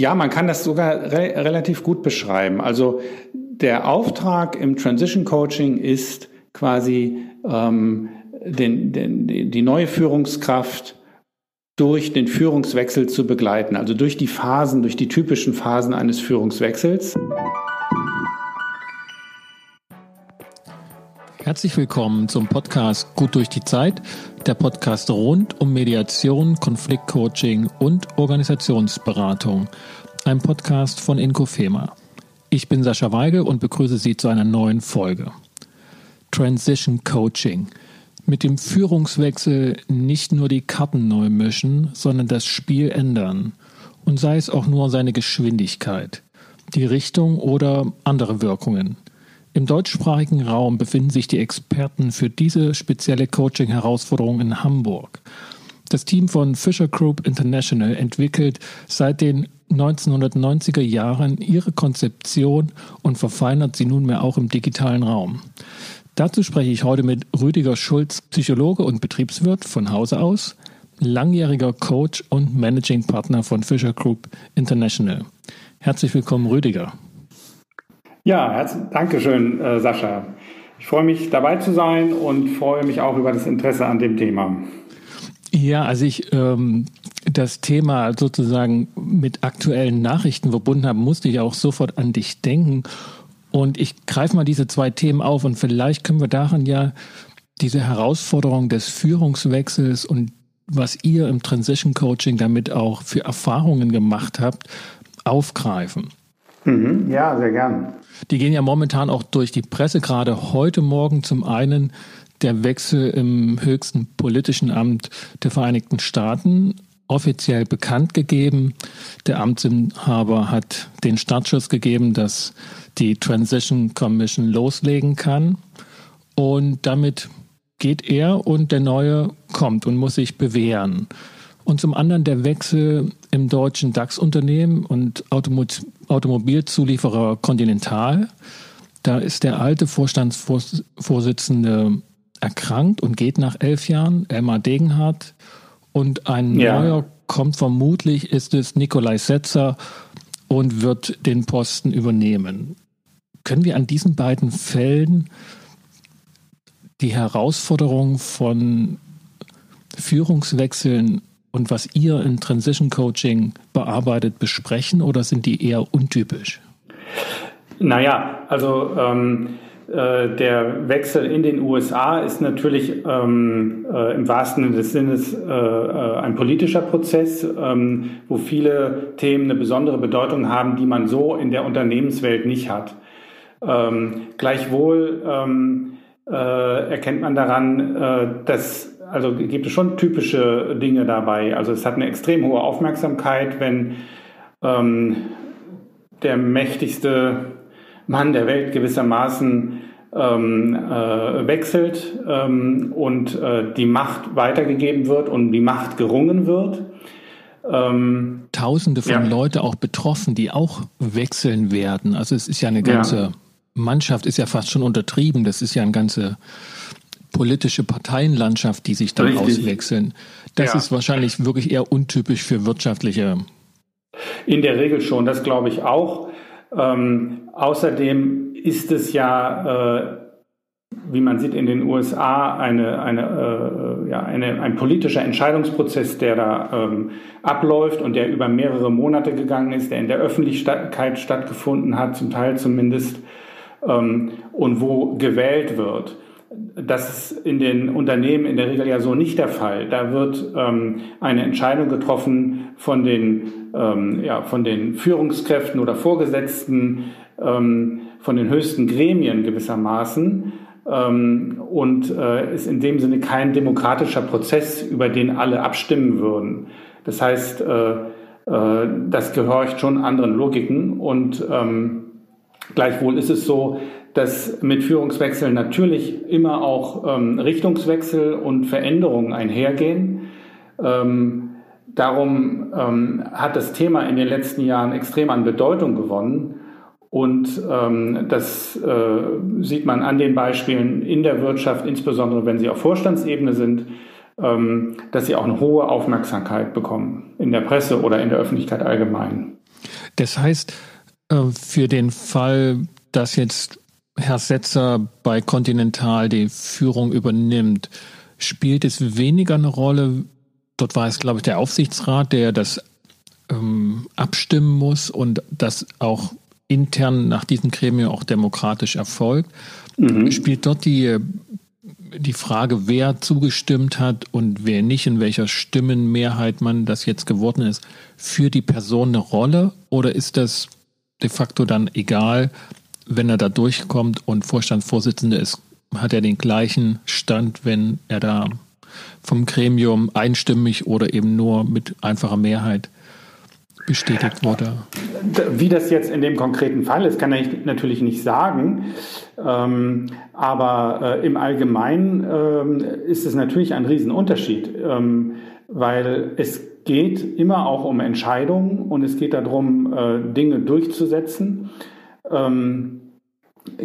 Ja, man kann das sogar re relativ gut beschreiben. Also der Auftrag im Transition Coaching ist quasi ähm, den, den, die neue Führungskraft durch den Führungswechsel zu begleiten, also durch die Phasen, durch die typischen Phasen eines Führungswechsels. Herzlich willkommen zum Podcast Gut durch die Zeit, der Podcast rund um Mediation, Konfliktcoaching und Organisationsberatung. Ein Podcast von Inkofema. Ich bin Sascha Weigel und begrüße Sie zu einer neuen Folge. Transition Coaching. Mit dem Führungswechsel nicht nur die Karten neu mischen, sondern das Spiel ändern. Und sei es auch nur seine Geschwindigkeit, die Richtung oder andere Wirkungen – im deutschsprachigen Raum befinden sich die Experten für diese spezielle Coaching-Herausforderung in Hamburg. Das Team von Fisher Group International entwickelt seit den 1990er Jahren ihre Konzeption und verfeinert sie nunmehr auch im digitalen Raum. Dazu spreche ich heute mit Rüdiger Schulz, Psychologe und Betriebswirt von Hause aus, langjähriger Coach und Managing Partner von Fisher Group International. Herzlich willkommen, Rüdiger. Ja, danke schön, äh, Sascha. Ich freue mich dabei zu sein und freue mich auch über das Interesse an dem Thema. Ja, also ich ähm, das Thema sozusagen mit aktuellen Nachrichten verbunden habe, musste ich auch sofort an dich denken. Und ich greife mal diese zwei Themen auf und vielleicht können wir daran ja diese Herausforderung des Führungswechsels und was ihr im Transition Coaching damit auch für Erfahrungen gemacht habt, aufgreifen. Mhm, ja, sehr gern. Die gehen ja momentan auch durch die Presse, gerade heute Morgen zum einen der Wechsel im höchsten politischen Amt der Vereinigten Staaten offiziell bekannt gegeben. Der Amtsinhaber hat den Startschuss gegeben, dass die Transition Commission loslegen kann. Und damit geht er und der Neue kommt und muss sich bewähren. Und zum anderen der Wechsel im deutschen DAX-Unternehmen und Automobilzulieferer Continental. Da ist der alte Vorstandsvorsitzende erkrankt und geht nach elf Jahren, Elmar Degenhardt. Und ein ja. neuer kommt vermutlich, ist es Nikolai Setzer und wird den Posten übernehmen. Können wir an diesen beiden Fällen die Herausforderung von Führungswechseln und was ihr in Transition Coaching bearbeitet, besprechen oder sind die eher untypisch? Naja, also ähm, äh, der Wechsel in den USA ist natürlich ähm, äh, im wahrsten Sinne des Sinnes äh, äh, ein politischer Prozess, ähm, wo viele Themen eine besondere Bedeutung haben, die man so in der Unternehmenswelt nicht hat. Ähm, gleichwohl ähm, äh, erkennt man daran, äh, dass also gibt es schon typische Dinge dabei. Also es hat eine extrem hohe Aufmerksamkeit, wenn ähm, der mächtigste Mann der Welt gewissermaßen ähm, äh, wechselt ähm, und äh, die Macht weitergegeben wird und die Macht gerungen wird. Ähm, Tausende von ja. Leute auch betroffen, die auch wechseln werden. Also es ist ja eine ganze ja. Mannschaft, ist ja fast schon untertrieben. Das ist ja ein ganze politische Parteienlandschaft, die sich dann Richtig. auswechseln. Das ja. ist wahrscheinlich wirklich eher untypisch für wirtschaftliche. In der Regel schon, das glaube ich auch. Ähm, außerdem ist es ja, äh, wie man sieht in den USA, eine, eine, äh, ja, eine, ein politischer Entscheidungsprozess, der da ähm, abläuft und der über mehrere Monate gegangen ist, der in der Öffentlichkeit stattgefunden hat, zum Teil zumindest, ähm, und wo gewählt wird. Das ist in den Unternehmen in der Regel ja so nicht der Fall. Da wird ähm, eine Entscheidung getroffen von den, ähm, ja, von den Führungskräften oder Vorgesetzten, ähm, von den höchsten Gremien gewissermaßen ähm, und äh, ist in dem Sinne kein demokratischer Prozess, über den alle abstimmen würden. Das heißt, äh, äh, das gehorcht schon anderen Logiken und ähm, gleichwohl ist es so, dass mit Führungswechseln natürlich immer auch ähm, Richtungswechsel und Veränderungen einhergehen. Ähm, darum ähm, hat das Thema in den letzten Jahren extrem an Bedeutung gewonnen. Und ähm, das äh, sieht man an den Beispielen in der Wirtschaft, insbesondere wenn sie auf Vorstandsebene sind, ähm, dass sie auch eine hohe Aufmerksamkeit bekommen in der Presse oder in der Öffentlichkeit allgemein. Das heißt, äh, für den Fall, dass jetzt Herr Setzer bei Continental die Führung übernimmt, spielt es weniger eine Rolle. Dort war es, glaube ich, der Aufsichtsrat, der das ähm, abstimmen muss und das auch intern nach diesem Gremium auch demokratisch erfolgt. Mhm. Spielt dort die, die Frage, wer zugestimmt hat und wer nicht, in welcher Stimmenmehrheit man das jetzt geworden ist, für die Person eine Rolle? Oder ist das de facto dann egal, wenn er da durchkommt und Vorstandsvorsitzender ist, hat er den gleichen Stand, wenn er da vom Gremium einstimmig oder eben nur mit einfacher Mehrheit bestätigt wurde. Wie das jetzt in dem konkreten Fall ist, kann ich natürlich nicht sagen. Ähm, aber äh, im Allgemeinen ähm, ist es natürlich ein Riesenunterschied, ähm, weil es geht immer auch um Entscheidungen und es geht darum, äh, Dinge durchzusetzen.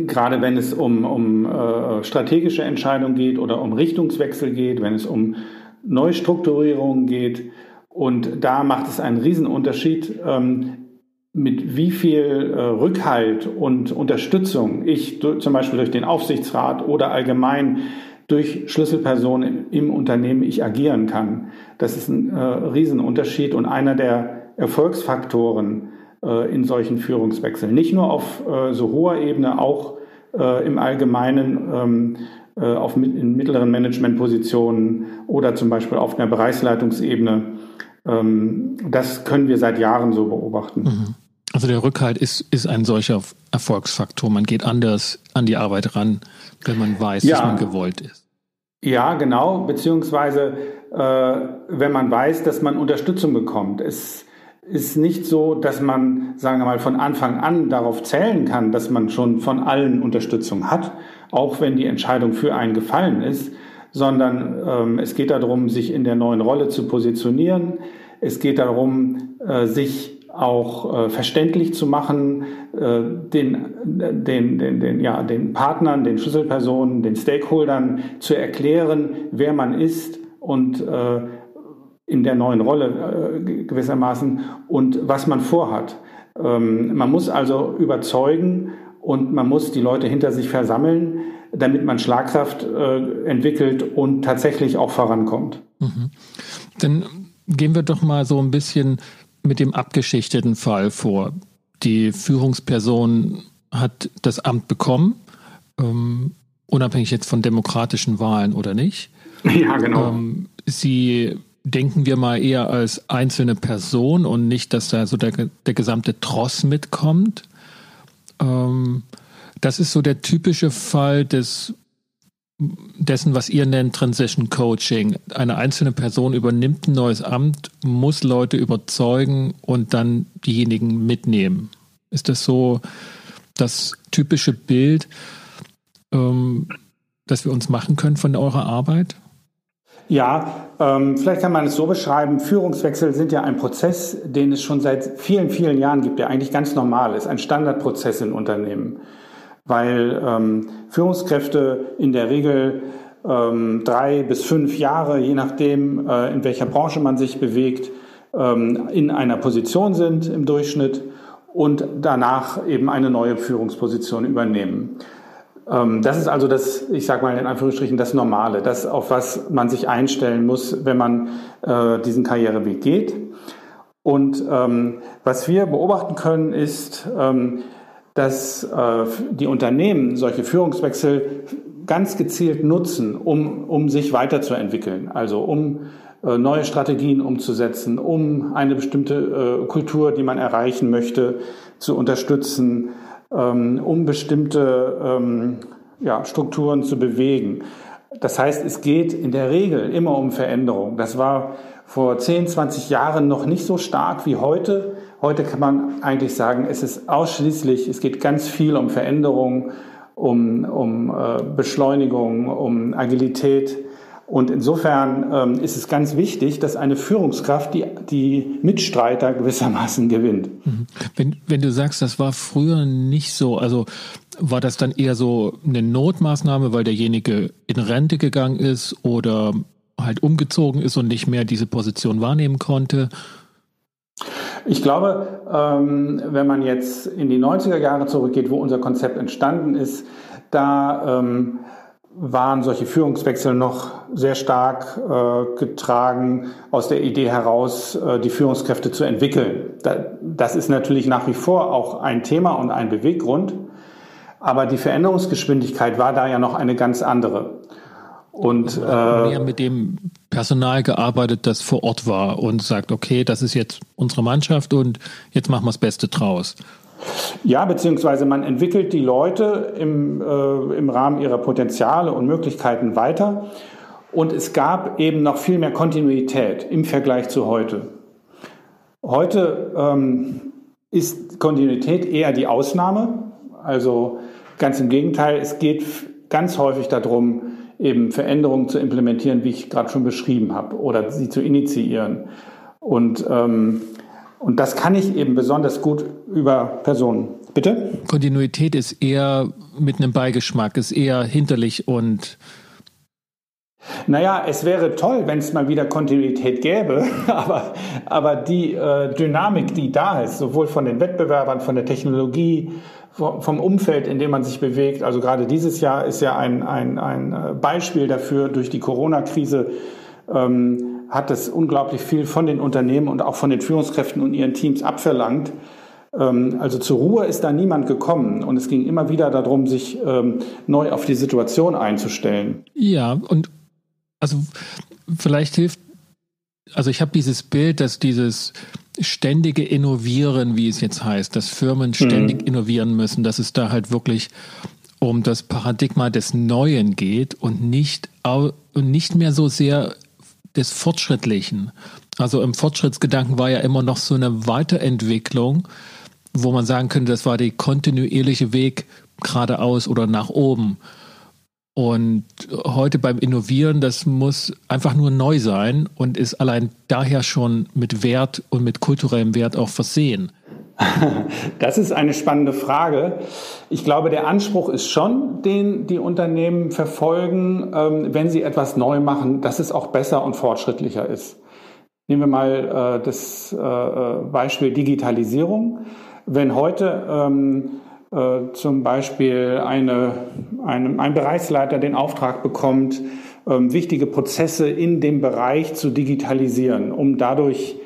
Gerade wenn es um, um äh, strategische Entscheidungen geht oder um Richtungswechsel geht, wenn es um Neustrukturierungen geht. Und da macht es einen Riesenunterschied, ähm, mit wie viel äh, Rückhalt und Unterstützung ich zum Beispiel durch den Aufsichtsrat oder allgemein durch Schlüsselpersonen im Unternehmen ich agieren kann. Das ist ein äh, Riesenunterschied und einer der Erfolgsfaktoren in solchen Führungswechseln. Nicht nur auf äh, so hoher Ebene, auch äh, im Allgemeinen ähm, äh, auf, in mittleren Managementpositionen oder zum Beispiel auf einer Bereichsleitungsebene ähm, das können wir seit Jahren so beobachten. Mhm. Also der Rückhalt ist, ist ein solcher Erfolgsfaktor. Man geht anders an die Arbeit ran, wenn man weiß, ja. dass man gewollt ist. Ja, genau, beziehungsweise äh, wenn man weiß, dass man Unterstützung bekommt. Es ist nicht so, dass man, sagen wir mal, von Anfang an darauf zählen kann, dass man schon von allen Unterstützung hat, auch wenn die Entscheidung für einen gefallen ist, sondern ähm, es geht darum, sich in der neuen Rolle zu positionieren. Es geht darum, äh, sich auch äh, verständlich zu machen, äh, den, den, den, den, ja, den Partnern, den Schlüsselpersonen, den Stakeholdern zu erklären, wer man ist und äh, in der neuen Rolle äh, gewissermaßen und was man vorhat. Ähm, man muss also überzeugen und man muss die Leute hinter sich versammeln damit man Schlagkraft äh, entwickelt und tatsächlich auch vorankommt. Mhm. Dann gehen wir doch mal so ein bisschen mit dem abgeschichteten Fall vor. Die Führungsperson hat das Amt bekommen, ähm, unabhängig jetzt von demokratischen Wahlen oder nicht. Ja, genau. Ähm, sie denken wir mal eher als einzelne Person und nicht, dass da so der, der gesamte Tross mitkommt. Ähm, das ist so der typische Fall des dessen, was ihr nennt Transition Coaching. Eine einzelne Person übernimmt ein neues Amt, muss Leute überzeugen und dann diejenigen mitnehmen. Ist das so das typische Bild, ähm, das wir uns machen können von eurer Arbeit? Ja, ähm, vielleicht kann man es so beschreiben, Führungswechsel sind ja ein Prozess, den es schon seit vielen, vielen Jahren gibt, der eigentlich ganz normal ist, ein Standardprozess in Unternehmen weil ähm, Führungskräfte in der Regel ähm, drei bis fünf Jahre, je nachdem, äh, in welcher Branche man sich bewegt, ähm, in einer Position sind im Durchschnitt und danach eben eine neue Führungsposition übernehmen. Ähm, das ist also das, ich sage mal in Anführungsstrichen, das Normale, das, auf was man sich einstellen muss, wenn man äh, diesen Karriereweg geht. Und ähm, was wir beobachten können, ist, ähm, dass äh, die Unternehmen solche Führungswechsel ganz gezielt nutzen, um, um sich weiterzuentwickeln, also um äh, neue Strategien umzusetzen, um eine bestimmte äh, Kultur, die man erreichen möchte, zu unterstützen, um bestimmte ähm, ja, Strukturen zu bewegen. Das heißt, es geht in der Regel immer um Veränderung. Das war vor 10, 20 Jahren noch nicht so stark wie heute. Heute kann man eigentlich sagen, es ist ausschließlich, es geht ganz viel um Veränderung, um, um äh, Beschleunigung, um Agilität. Und insofern ähm, ist es ganz wichtig, dass eine Führungskraft die, die Mitstreiter gewissermaßen gewinnt. Mhm. Wenn, wenn du sagst, das war früher nicht so, also war das dann eher so eine Notmaßnahme, weil derjenige in Rente gegangen ist oder halt umgezogen ist und nicht mehr diese Position wahrnehmen konnte? Ich glaube, ähm, wenn man jetzt in die 90er Jahre zurückgeht, wo unser Konzept entstanden ist, da ähm, waren solche Führungswechsel noch sehr stark äh, getragen aus der Idee heraus, äh, die Führungskräfte zu entwickeln. Da, das ist natürlich nach wie vor auch ein Thema und ein Beweggrund, aber die Veränderungsgeschwindigkeit war da ja noch eine ganz andere. Und äh, mehr mit dem Personal gearbeitet, das vor Ort war und sagt, okay, das ist jetzt unsere Mannschaft und jetzt machen wir das Beste draus. Ja, beziehungsweise man entwickelt die Leute im, äh, im Rahmen ihrer Potenziale und Möglichkeiten weiter. Und es gab eben noch viel mehr Kontinuität im Vergleich zu heute. Heute ähm, ist Kontinuität eher die Ausnahme. Also ganz im Gegenteil, es geht ganz häufig darum, eben Veränderungen zu implementieren, wie ich gerade schon beschrieben habe, oder sie zu initiieren. Und ähm, und das kann ich eben besonders gut über Personen. Bitte? Kontinuität ist eher mit einem Beigeschmack, ist eher hinterlich und naja, es wäre toll, wenn es mal wieder Kontinuität gäbe, aber, aber die äh, Dynamik, die da ist, sowohl von den Wettbewerbern, von der Technologie, vom Umfeld, in dem man sich bewegt, also gerade dieses Jahr ist ja ein, ein, ein äh, Beispiel dafür durch die Corona-Krise, ähm, hat es unglaublich viel von den Unternehmen und auch von den Führungskräften und ihren Teams abverlangt. Ähm, also zur Ruhe ist da niemand gekommen und es ging immer wieder darum, sich ähm, neu auf die Situation einzustellen. Ja, und also vielleicht hilft, also ich habe dieses Bild, dass dieses ständige Innovieren, wie es jetzt heißt, dass Firmen ständig mhm. innovieren müssen, dass es da halt wirklich um das Paradigma des Neuen geht und nicht, und nicht mehr so sehr des Fortschrittlichen. Also im Fortschrittsgedanken war ja immer noch so eine Weiterentwicklung, wo man sagen könnte, das war der kontinuierliche Weg geradeaus oder nach oben. Und heute beim Innovieren, das muss einfach nur neu sein und ist allein daher schon mit Wert und mit kulturellem Wert auch versehen. Das ist eine spannende Frage. Ich glaube, der Anspruch ist schon, den die Unternehmen verfolgen, ähm, wenn sie etwas neu machen, dass es auch besser und fortschrittlicher ist. Nehmen wir mal äh, das äh, Beispiel Digitalisierung. Wenn heute ähm, äh, zum Beispiel eine, eine, ein Bereichsleiter den Auftrag bekommt, ähm, wichtige Prozesse in dem Bereich zu digitalisieren, um dadurch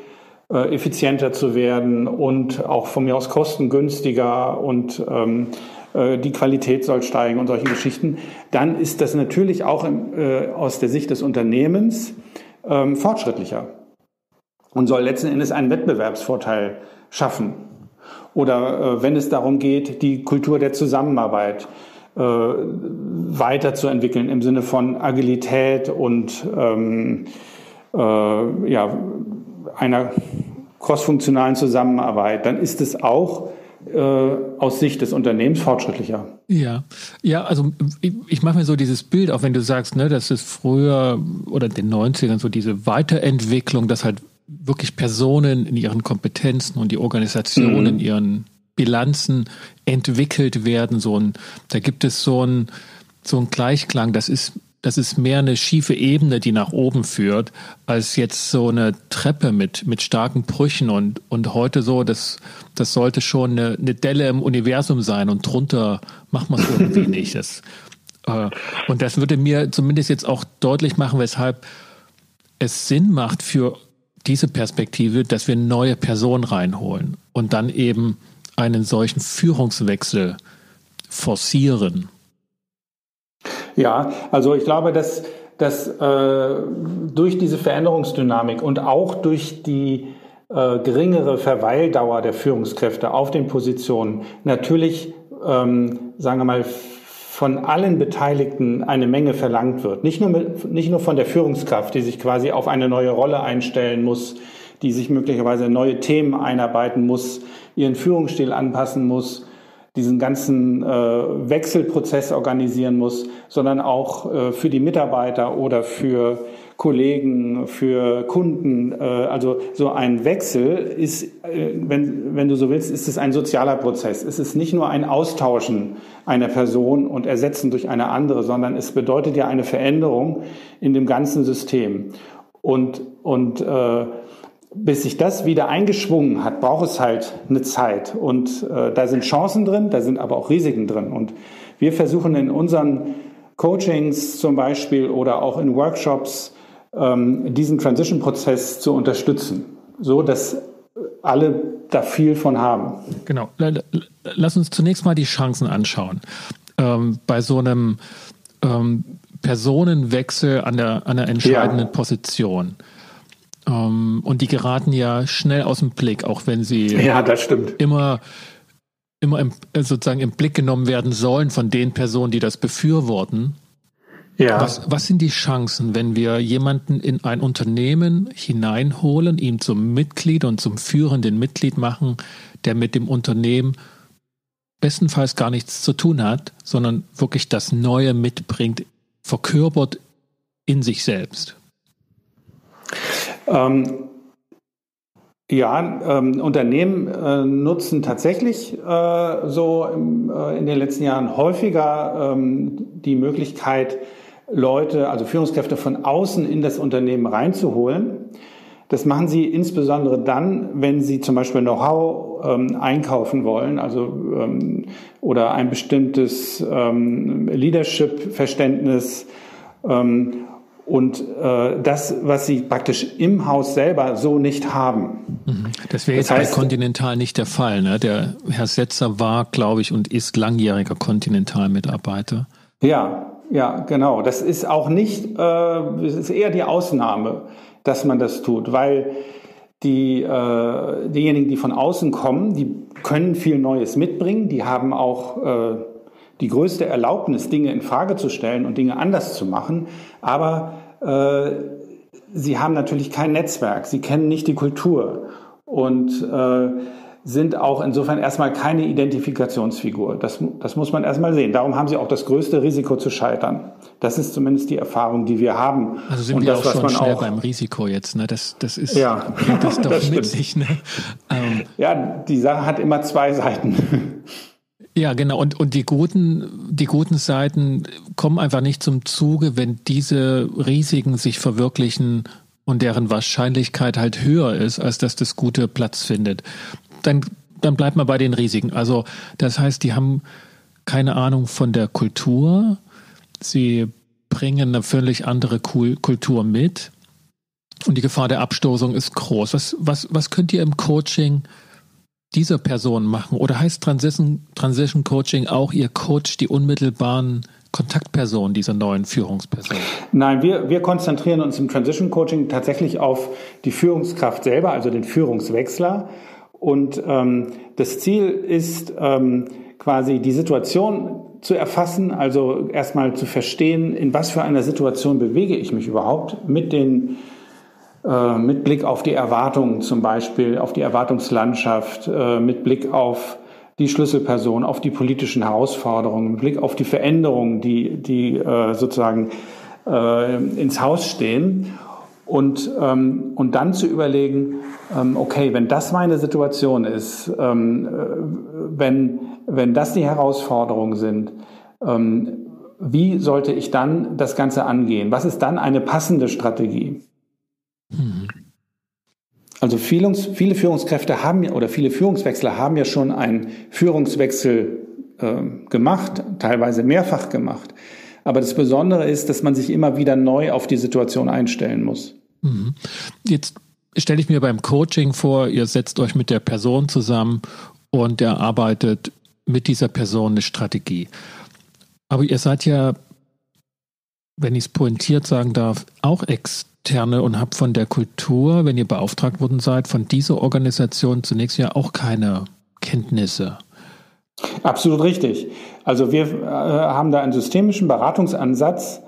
äh, effizienter zu werden und auch von mir aus kostengünstiger und ähm, äh, die Qualität soll steigen und solche Geschichten, dann ist das natürlich auch im, äh, aus der Sicht des Unternehmens ähm, fortschrittlicher und soll letzten Endes einen Wettbewerbsvorteil schaffen. Oder äh, wenn es darum geht, die Kultur der Zusammenarbeit äh, weiterzuentwickeln im Sinne von Agilität und ähm, äh, ja, einer crossfunktionalen Zusammenarbeit, dann ist es auch äh, aus Sicht des Unternehmens fortschrittlicher. Ja, ja, also ich, ich mache mir so dieses Bild, auch wenn du sagst, ne, dass es früher oder in den 90ern so diese Weiterentwicklung, dass halt wirklich Personen in ihren Kompetenzen und die Organisation mhm. in ihren Bilanzen entwickelt werden. So ein, da gibt es so ein, so ein Gleichklang. Das ist das ist mehr eine schiefe Ebene, die nach oben führt, als jetzt so eine Treppe mit, mit starken Brüchen und, und heute so, das, das sollte schon eine, eine Delle im Universum sein und drunter macht man es irgendwie nicht. Das, äh, und das würde mir zumindest jetzt auch deutlich machen, weshalb es Sinn macht für diese Perspektive, dass wir neue Personen reinholen und dann eben einen solchen Führungswechsel forcieren. Ja, also ich glaube, dass, dass äh, durch diese Veränderungsdynamik und auch durch die äh, geringere Verweildauer der Führungskräfte auf den Positionen natürlich, ähm, sagen wir mal, von allen Beteiligten eine Menge verlangt wird. Nicht nur, mit, nicht nur von der Führungskraft, die sich quasi auf eine neue Rolle einstellen muss, die sich möglicherweise neue Themen einarbeiten muss, ihren Führungsstil anpassen muss, diesen ganzen äh, Wechselprozess organisieren muss, sondern auch äh, für die Mitarbeiter oder für Kollegen, für Kunden. Äh, also so ein Wechsel ist, äh, wenn, wenn du so willst, ist es ein sozialer Prozess. Es ist nicht nur ein Austauschen einer Person und Ersetzen durch eine andere, sondern es bedeutet ja eine Veränderung in dem ganzen System. Und, und äh, bis sich das wieder eingeschwungen hat, braucht es halt eine Zeit. Und äh, da sind Chancen drin, da sind aber auch Risiken drin. Und wir versuchen in unseren Coachings zum Beispiel oder auch in Workshops ähm, diesen Transition-Prozess zu unterstützen, so dass alle da viel von haben. Genau. Lass uns zunächst mal die Chancen anschauen. Ähm, bei so einem ähm, Personenwechsel an der, an der entscheidenden ja. Position. Ähm, und die geraten ja schnell aus dem Blick, auch wenn sie ja, das stimmt. immer immer im, äh, sozusagen im Blick genommen werden sollen von den Personen, die das befürworten. Ja. Was, was sind die Chancen, wenn wir jemanden in ein Unternehmen hineinholen, ihn zum Mitglied und zum führenden Mitglied machen, der mit dem Unternehmen bestenfalls gar nichts zu tun hat, sondern wirklich das Neue mitbringt, verkörpert in sich selbst? Ähm, ja, ähm, Unternehmen äh, nutzen tatsächlich äh, so im, äh, in den letzten Jahren häufiger ähm, die Möglichkeit, Leute, also Führungskräfte von außen in das Unternehmen reinzuholen. Das machen sie insbesondere dann, wenn sie zum Beispiel Know-how ähm, einkaufen wollen, also ähm, oder ein bestimmtes ähm, Leadership-Verständnis ähm, und äh, das, was sie praktisch im Haus selber so nicht haben. Mhm. Das wäre jetzt das heißt, bei Continental nicht der Fall. Ne? Der Herr Setzer war, glaube ich, und ist langjähriger Continental-Mitarbeiter. Ja, ja, genau. Das ist auch nicht, äh, es ist eher die Ausnahme, dass man das tut, weil die, äh, diejenigen, die von außen kommen, die können viel Neues mitbringen, die haben auch äh, die größte Erlaubnis, Dinge in Frage zu stellen und Dinge anders zu machen, aber äh, sie haben natürlich kein Netzwerk, sie kennen nicht die Kultur und äh, sind auch insofern erstmal keine Identifikationsfigur. Das, das muss man erstmal sehen. Darum haben sie auch das größte Risiko zu scheitern. Das ist zumindest die Erfahrung, die wir haben. Also sind und wir das, auch schon schnell auch, beim Risiko jetzt. Ne? Das, das ist ja, das doch das mit sich. Ne? Ähm, ja, die Sache hat immer zwei Seiten. Ja, genau. Und, und die guten, die guten Seiten kommen einfach nicht zum Zuge, wenn diese Risiken sich verwirklichen und deren Wahrscheinlichkeit halt höher ist, als dass das Gute Platz findet. Dann, dann bleibt man bei den Risiken. Also, das heißt, die haben keine Ahnung von der Kultur. Sie bringen eine völlig andere Kultur mit. Und die Gefahr der Abstoßung ist groß. Was, was, was könnt ihr im Coaching dieser Person machen? Oder heißt Transition, Transition Coaching auch, ihr coacht die unmittelbaren Kontaktpersonen dieser neuen Führungsperson? Nein, wir, wir konzentrieren uns im Transition Coaching tatsächlich auf die Führungskraft selber, also den Führungswechsler. Und ähm, das Ziel ist ähm, quasi die Situation zu erfassen, also erstmal zu verstehen, in was für einer Situation bewege ich mich überhaupt mit den mit Blick auf die Erwartungen zum Beispiel, auf die Erwartungslandschaft, äh, mit Blick auf die Schlüsselperson, auf die politischen Herausforderungen, mit Blick auf die Veränderungen, die, die äh, sozusagen ins Haus stehen. Und, ähm, und dann zu überlegen, ähm, okay, wenn das meine Situation ist, ähm, wenn, wenn das die Herausforderungen sind, wie sollte ich dann das Ganze angehen? Was ist dann eine passende Strategie? Also viele, viele Führungskräfte haben ja, oder viele Führungswechsler haben ja schon einen Führungswechsel äh, gemacht, teilweise mehrfach gemacht. Aber das Besondere ist, dass man sich immer wieder neu auf die Situation einstellen muss. Mhm. Jetzt stelle ich mir beim Coaching vor, ihr setzt euch mit der Person zusammen und erarbeitet mit dieser Person eine Strategie. Aber ihr seid ja, wenn ich es pointiert sagen darf, auch ex Externe und habt von der Kultur, wenn ihr beauftragt worden seid, von dieser Organisation zunächst ja auch keine Kenntnisse. Absolut richtig. Also wir äh, haben da einen systemischen Beratungsansatz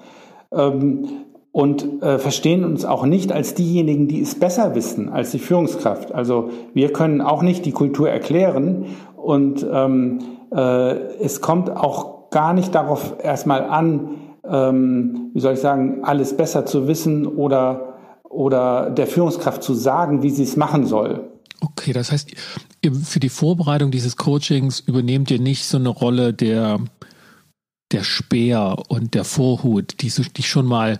ähm, und äh, verstehen uns auch nicht als diejenigen, die es besser wissen als die Führungskraft. Also wir können auch nicht die Kultur erklären und ähm, äh, es kommt auch gar nicht darauf erstmal an, ähm, wie soll ich sagen, alles besser zu wissen oder, oder der Führungskraft zu sagen, wie sie es machen soll. Okay, das heißt, für die Vorbereitung dieses Coachings übernehmt ihr nicht so eine Rolle der, der Speer und der Vorhut, die, die schon mal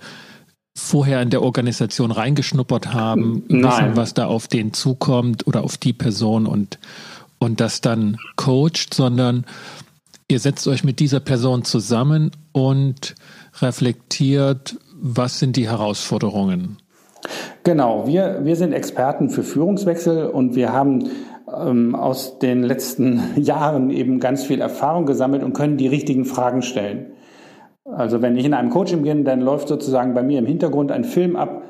vorher in der Organisation reingeschnuppert haben, Nein. wissen, was da auf den zukommt oder auf die Person und, und das dann coacht, sondern ihr setzt euch mit dieser Person zusammen und reflektiert, was sind die Herausforderungen. Genau, wir, wir sind Experten für Führungswechsel und wir haben ähm, aus den letzten Jahren eben ganz viel Erfahrung gesammelt und können die richtigen Fragen stellen. Also wenn ich in einem Coaching bin, dann läuft sozusagen bei mir im Hintergrund ein Film ab,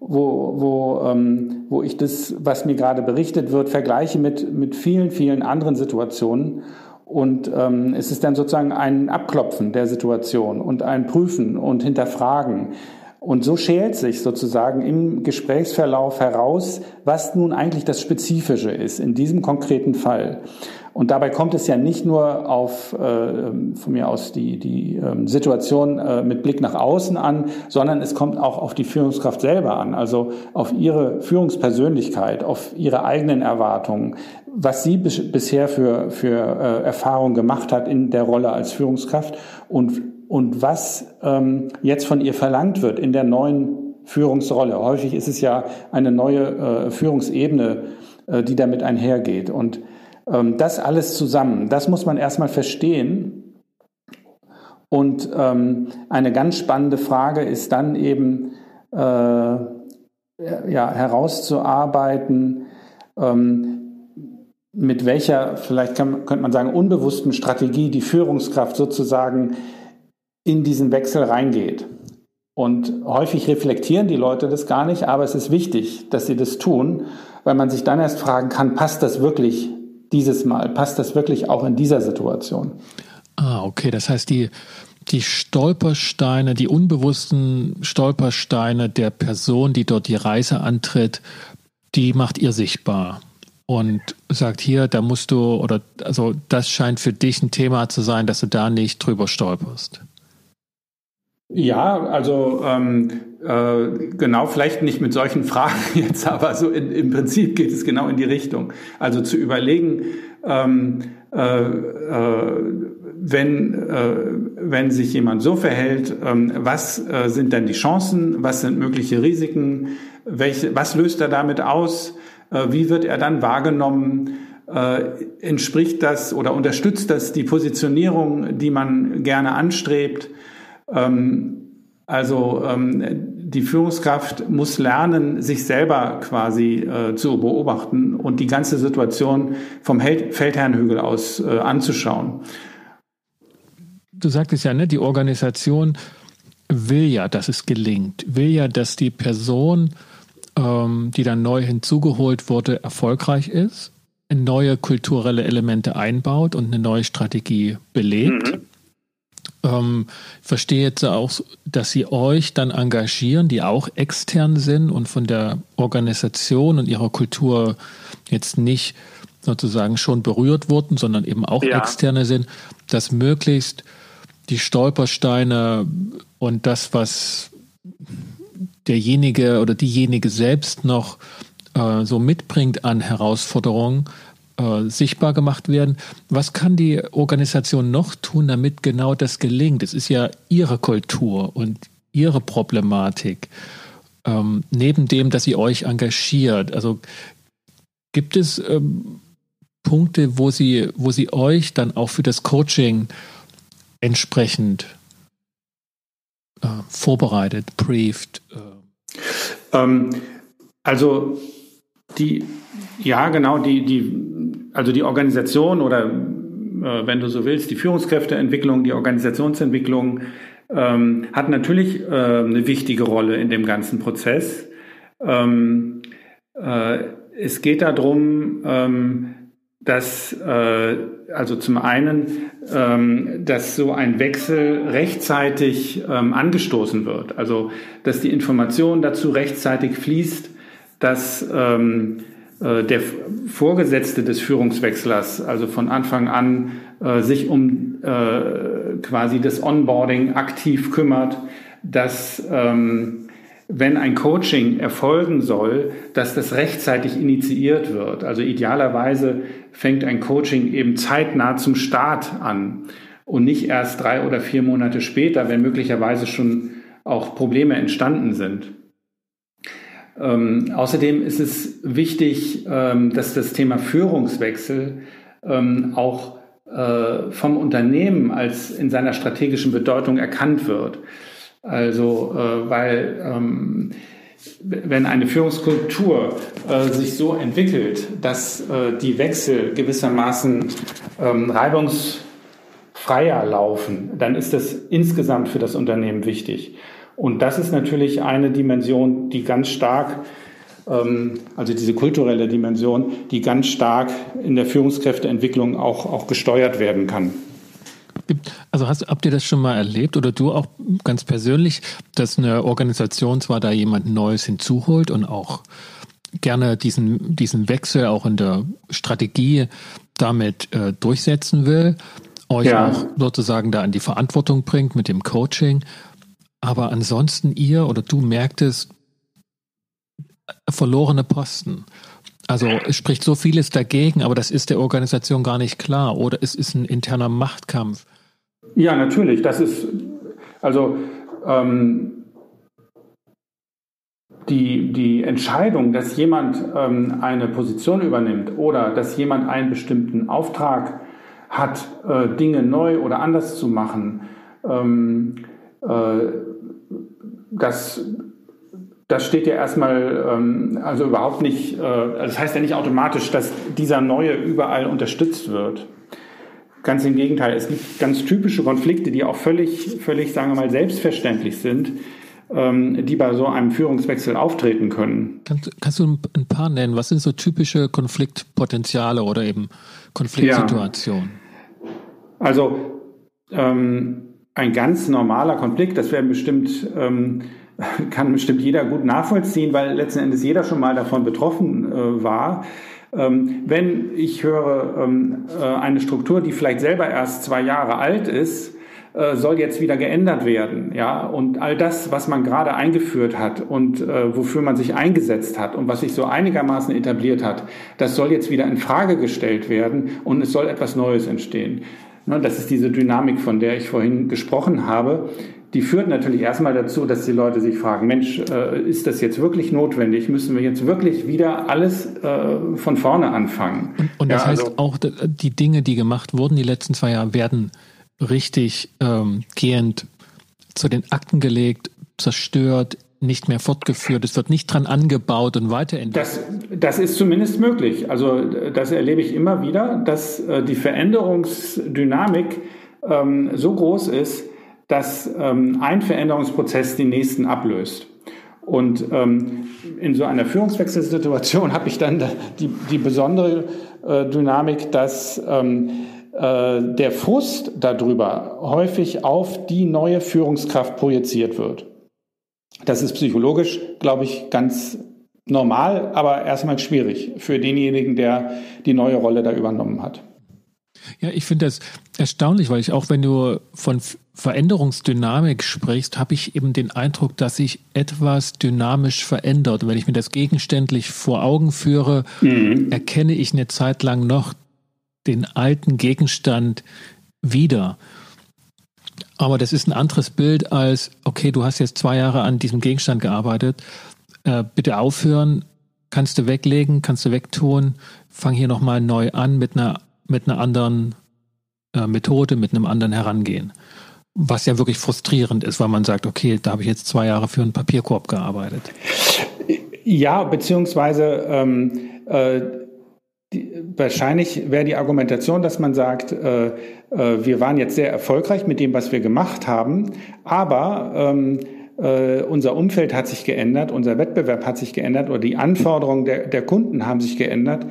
wo, wo, ähm, wo ich das, was mir gerade berichtet wird, vergleiche mit, mit vielen, vielen anderen Situationen. Und ähm, es ist dann sozusagen ein Abklopfen der Situation und ein Prüfen und Hinterfragen. Und so schält sich sozusagen im Gesprächsverlauf heraus, was nun eigentlich das Spezifische ist in diesem konkreten Fall. Und dabei kommt es ja nicht nur auf äh, von mir aus die, die äh, Situation äh, mit Blick nach außen an, sondern es kommt auch auf die Führungskraft selber an, also auf ihre Führungspersönlichkeit, auf ihre eigenen Erwartungen, was sie bis, bisher für, für äh, Erfahrungen gemacht hat in der Rolle als Führungskraft und, und was ähm, jetzt von ihr verlangt wird in der neuen Führungsrolle. Häufig ist es ja eine neue äh, Führungsebene, äh, die damit einhergeht. Und ähm, das alles zusammen, das muss man erstmal verstehen. Und ähm, eine ganz spannende Frage ist dann eben äh, ja, herauszuarbeiten, ähm, mit welcher, vielleicht kann, könnte man sagen, unbewussten Strategie die Führungskraft sozusagen in diesen Wechsel reingeht. Und häufig reflektieren die Leute das gar nicht, aber es ist wichtig, dass sie das tun, weil man sich dann erst fragen kann, passt das wirklich dieses Mal? Passt das wirklich auch in dieser Situation? Ah, okay. Das heißt, die, die Stolpersteine, die unbewussten Stolpersteine der Person, die dort die Reise antritt, die macht ihr sichtbar und sagt hier, da musst du, oder also das scheint für dich ein Thema zu sein, dass du da nicht drüber stolperst. Ja, also ähm, äh, genau, vielleicht nicht mit solchen Fragen jetzt, aber so in, im Prinzip geht es genau in die Richtung. Also zu überlegen, ähm, äh, äh, wenn, äh, wenn sich jemand so verhält, ähm, was äh, sind denn die Chancen, was sind mögliche Risiken, welche, was löst er damit aus, wie wird er dann wahrgenommen, entspricht das oder unterstützt das die Positionierung, die man gerne anstrebt, ähm, also ähm, die Führungskraft muss lernen, sich selber quasi äh, zu beobachten und die ganze Situation vom Feldherrnhügel aus äh, anzuschauen. Du sagtest ja, ne, die Organisation will ja, dass es gelingt, will ja, dass die Person, ähm, die dann neu hinzugeholt wurde, erfolgreich ist, neue kulturelle Elemente einbaut und eine neue Strategie belegt. Mhm ähm, verstehe jetzt auch, dass Sie euch dann engagieren, die auch extern sind und von der Organisation und ihrer Kultur jetzt nicht sozusagen schon berührt wurden, sondern eben auch ja. externe sind, dass möglichst die Stolpersteine und das, was derjenige oder diejenige selbst noch äh, so mitbringt an Herausforderungen, äh, sichtbar gemacht werden. Was kann die Organisation noch tun, damit genau das gelingt? Es ist ja ihre Kultur und ihre Problematik. Ähm, neben dem, dass sie euch engagiert. Also gibt es ähm, Punkte, wo sie, wo sie euch dann auch für das Coaching entsprechend äh, vorbereitet, brieft? Äh? Ähm, also die, ja, genau, die, die also die Organisation oder äh, wenn du so willst, die Führungskräfteentwicklung, die Organisationsentwicklung ähm, hat natürlich äh, eine wichtige Rolle in dem ganzen Prozess. Ähm, äh, es geht darum, ähm, dass äh, also zum einen, ähm, dass so ein Wechsel rechtzeitig ähm, angestoßen wird, also dass die Information dazu rechtzeitig fließt, dass ähm, äh, der Vorgesetzte des Führungswechslers, also von Anfang an äh, sich um äh, quasi das Onboarding aktiv kümmert, dass ähm, wenn ein Coaching erfolgen soll, dass das rechtzeitig initiiert wird. Also idealerweise fängt ein Coaching eben zeitnah zum Start an und nicht erst drei oder vier Monate später, wenn möglicherweise schon auch Probleme entstanden sind. Ähm, außerdem ist es wichtig, ähm, dass das Thema Führungswechsel ähm, auch äh, vom Unternehmen als in seiner strategischen Bedeutung erkannt wird. Also, äh, weil ähm, wenn eine Führungskultur äh, sich so entwickelt, dass äh, die Wechsel gewissermaßen ähm, reibungsfreier laufen, dann ist das insgesamt für das Unternehmen wichtig. Und das ist natürlich eine Dimension, die ganz stark, ähm, also diese kulturelle Dimension, die ganz stark in der Führungskräfteentwicklung auch, auch gesteuert werden kann. Also hast, habt ihr das schon mal erlebt oder du auch ganz persönlich, dass eine Organisation zwar da jemand Neues hinzuholt und auch gerne diesen, diesen Wechsel auch in der Strategie damit äh, durchsetzen will, euch ja. auch sozusagen da in die Verantwortung bringt mit dem Coaching, aber ansonsten ihr oder du merktest verlorene Posten. Also es spricht so vieles dagegen, aber das ist der Organisation gar nicht klar oder es ist ein interner Machtkampf. Ja, natürlich. Das ist also ähm, die, die Entscheidung, dass jemand ähm, eine Position übernimmt oder dass jemand einen bestimmten Auftrag hat, äh, Dinge neu oder anders zu machen, ähm, äh, das, das steht ja erstmal, ähm, also überhaupt nicht, äh, das heißt ja nicht automatisch, dass dieser Neue überall unterstützt wird. Ganz im Gegenteil, es gibt ganz typische Konflikte, die auch völlig, völlig, sagen wir mal, selbstverständlich sind, ähm, die bei so einem Führungswechsel auftreten können. Kannst, kannst, du ein paar nennen? Was sind so typische Konfliktpotenziale oder eben Konfliktsituationen? Ja. Also ähm, ein ganz normaler Konflikt, das wäre bestimmt, ähm, kann bestimmt jeder gut nachvollziehen, weil letzten Endes jeder schon mal davon betroffen äh, war. Ähm, wenn ich höre, ähm, äh, eine Struktur, die vielleicht selber erst zwei Jahre alt ist, äh, soll jetzt wieder geändert werden, ja, und all das, was man gerade eingeführt hat und äh, wofür man sich eingesetzt hat und was sich so einigermaßen etabliert hat, das soll jetzt wieder in Frage gestellt werden und es soll etwas Neues entstehen. Ne, das ist diese Dynamik, von der ich vorhin gesprochen habe. Die führt natürlich erstmal dazu, dass die Leute sich fragen, Mensch, äh, ist das jetzt wirklich notwendig? Müssen wir jetzt wirklich wieder alles äh, von vorne anfangen? Und, und das ja, heißt also, auch, die Dinge, die gemacht wurden die letzten zwei Jahre, werden richtig ähm, gehend zu den Akten gelegt, zerstört, nicht mehr fortgeführt, es wird nicht dran angebaut und weiterentwickelt. Das, das ist zumindest möglich. Also das erlebe ich immer wieder, dass äh, die Veränderungsdynamik ähm, so groß ist, dass ähm, ein Veränderungsprozess den nächsten ablöst. Und ähm, in so einer Führungswechselsituation habe ich dann die, die besondere äh, Dynamik, dass ähm, äh, der Frust darüber häufig auf die neue Führungskraft projiziert wird. Das ist psychologisch, glaube ich, ganz normal, aber erstmal schwierig für denjenigen, der die neue Rolle da übernommen hat. Ja, ich finde das erstaunlich, weil ich auch, wenn du von Veränderungsdynamik sprichst, habe ich eben den Eindruck, dass sich etwas dynamisch verändert. Und wenn ich mir das gegenständlich vor Augen führe, mhm. erkenne ich eine Zeit lang noch den alten Gegenstand wieder. Aber das ist ein anderes Bild als, okay, du hast jetzt zwei Jahre an diesem Gegenstand gearbeitet, äh, bitte aufhören, kannst du weglegen, kannst du wegtun, fang hier nochmal neu an mit einer, mit einer anderen äh, Methode, mit einem anderen Herangehen. Was ja wirklich frustrierend ist, weil man sagt, okay, da habe ich jetzt zwei Jahre für einen Papierkorb gearbeitet. Ja, beziehungsweise ähm, äh, die, wahrscheinlich wäre die Argumentation, dass man sagt, äh, äh, wir waren jetzt sehr erfolgreich mit dem, was wir gemacht haben, aber ähm, äh, unser Umfeld hat sich geändert, unser Wettbewerb hat sich geändert oder die Anforderungen der, der Kunden haben sich geändert.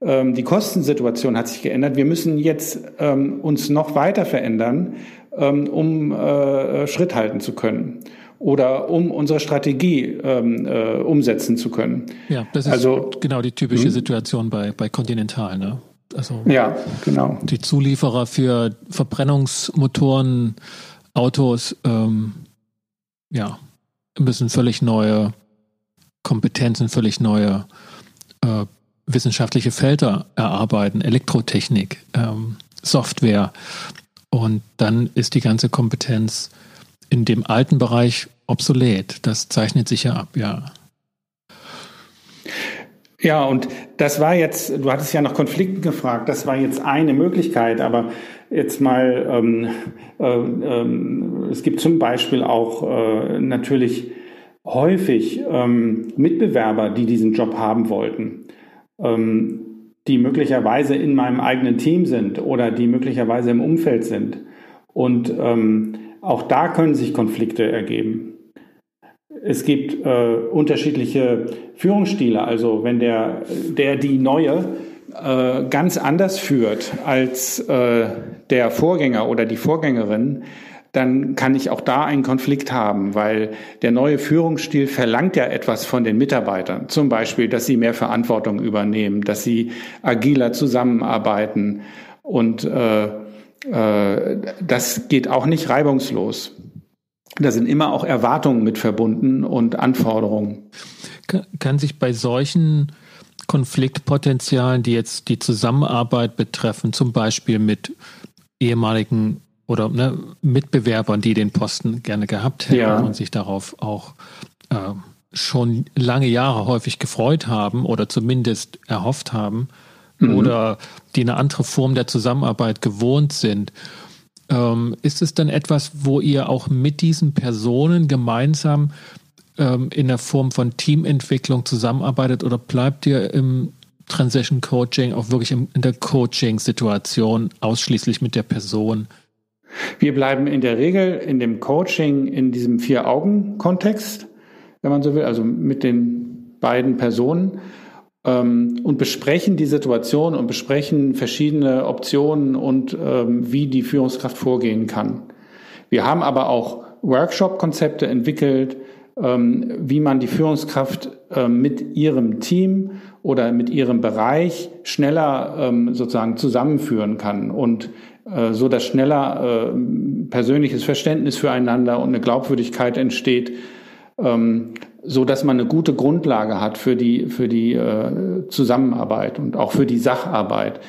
Ähm, die Kostensituation hat sich geändert. Wir müssen jetzt ähm, uns noch weiter verändern, um äh, Schritt halten zu können oder um unsere Strategie ähm, äh, umsetzen zu können. Ja, das ist also, genau die typische hm? Situation bei, bei Continental. Ne? Also ja, genau. Die Zulieferer für Verbrennungsmotoren, Autos, ähm, ja, müssen völlig neue Kompetenzen, völlig neue äh, wissenschaftliche Felder erarbeiten, Elektrotechnik, ähm, Software. Und dann ist die ganze Kompetenz in dem alten Bereich obsolet. Das zeichnet sich ja ab, ja. Ja, und das war jetzt, du hattest ja nach Konflikten gefragt, das war jetzt eine Möglichkeit, aber jetzt mal, ähm, äh, ähm, es gibt zum Beispiel auch äh, natürlich häufig ähm, Mitbewerber, die diesen Job haben wollten, ähm, die möglicherweise in meinem eigenen Team sind oder die möglicherweise im Umfeld sind. Und ähm, auch da können sich Konflikte ergeben. Es gibt äh, unterschiedliche Führungsstile. Also wenn der, der die neue äh, ganz anders führt als äh, der Vorgänger oder die Vorgängerin, dann kann ich auch da einen Konflikt haben, weil der neue Führungsstil verlangt ja etwas von den Mitarbeitern. Zum Beispiel, dass sie mehr Verantwortung übernehmen, dass sie agiler zusammenarbeiten. Und äh, äh, das geht auch nicht reibungslos. Da sind immer auch Erwartungen mit verbunden und Anforderungen. Kann sich bei solchen Konfliktpotenzialen, die jetzt die Zusammenarbeit betreffen, zum Beispiel mit ehemaligen oder ne, Mitbewerbern, die den Posten gerne gehabt hätten ja. und sich darauf auch äh, schon lange Jahre häufig gefreut haben oder zumindest erhofft haben mhm. oder die eine andere Form der Zusammenarbeit gewohnt sind. Ähm, ist es dann etwas, wo ihr auch mit diesen Personen gemeinsam ähm, in der Form von Teamentwicklung zusammenarbeitet oder bleibt ihr im Transition Coaching auch wirklich in der Coaching-Situation ausschließlich mit der Person? Wir bleiben in der Regel in dem Coaching in diesem Vier-Augen-Kontext, wenn man so will, also mit den beiden Personen ähm, und besprechen die Situation und besprechen verschiedene Optionen und ähm, wie die Führungskraft vorgehen kann. Wir haben aber auch Workshop-Konzepte entwickelt, ähm, wie man die Führungskraft ähm, mit ihrem Team oder mit ihrem Bereich schneller ähm, sozusagen zusammenführen kann und äh, so dass schneller äh, persönliches Verständnis füreinander und eine Glaubwürdigkeit entsteht, ähm, so dass man eine gute Grundlage hat für die für die äh, Zusammenarbeit und auch für die Sacharbeit.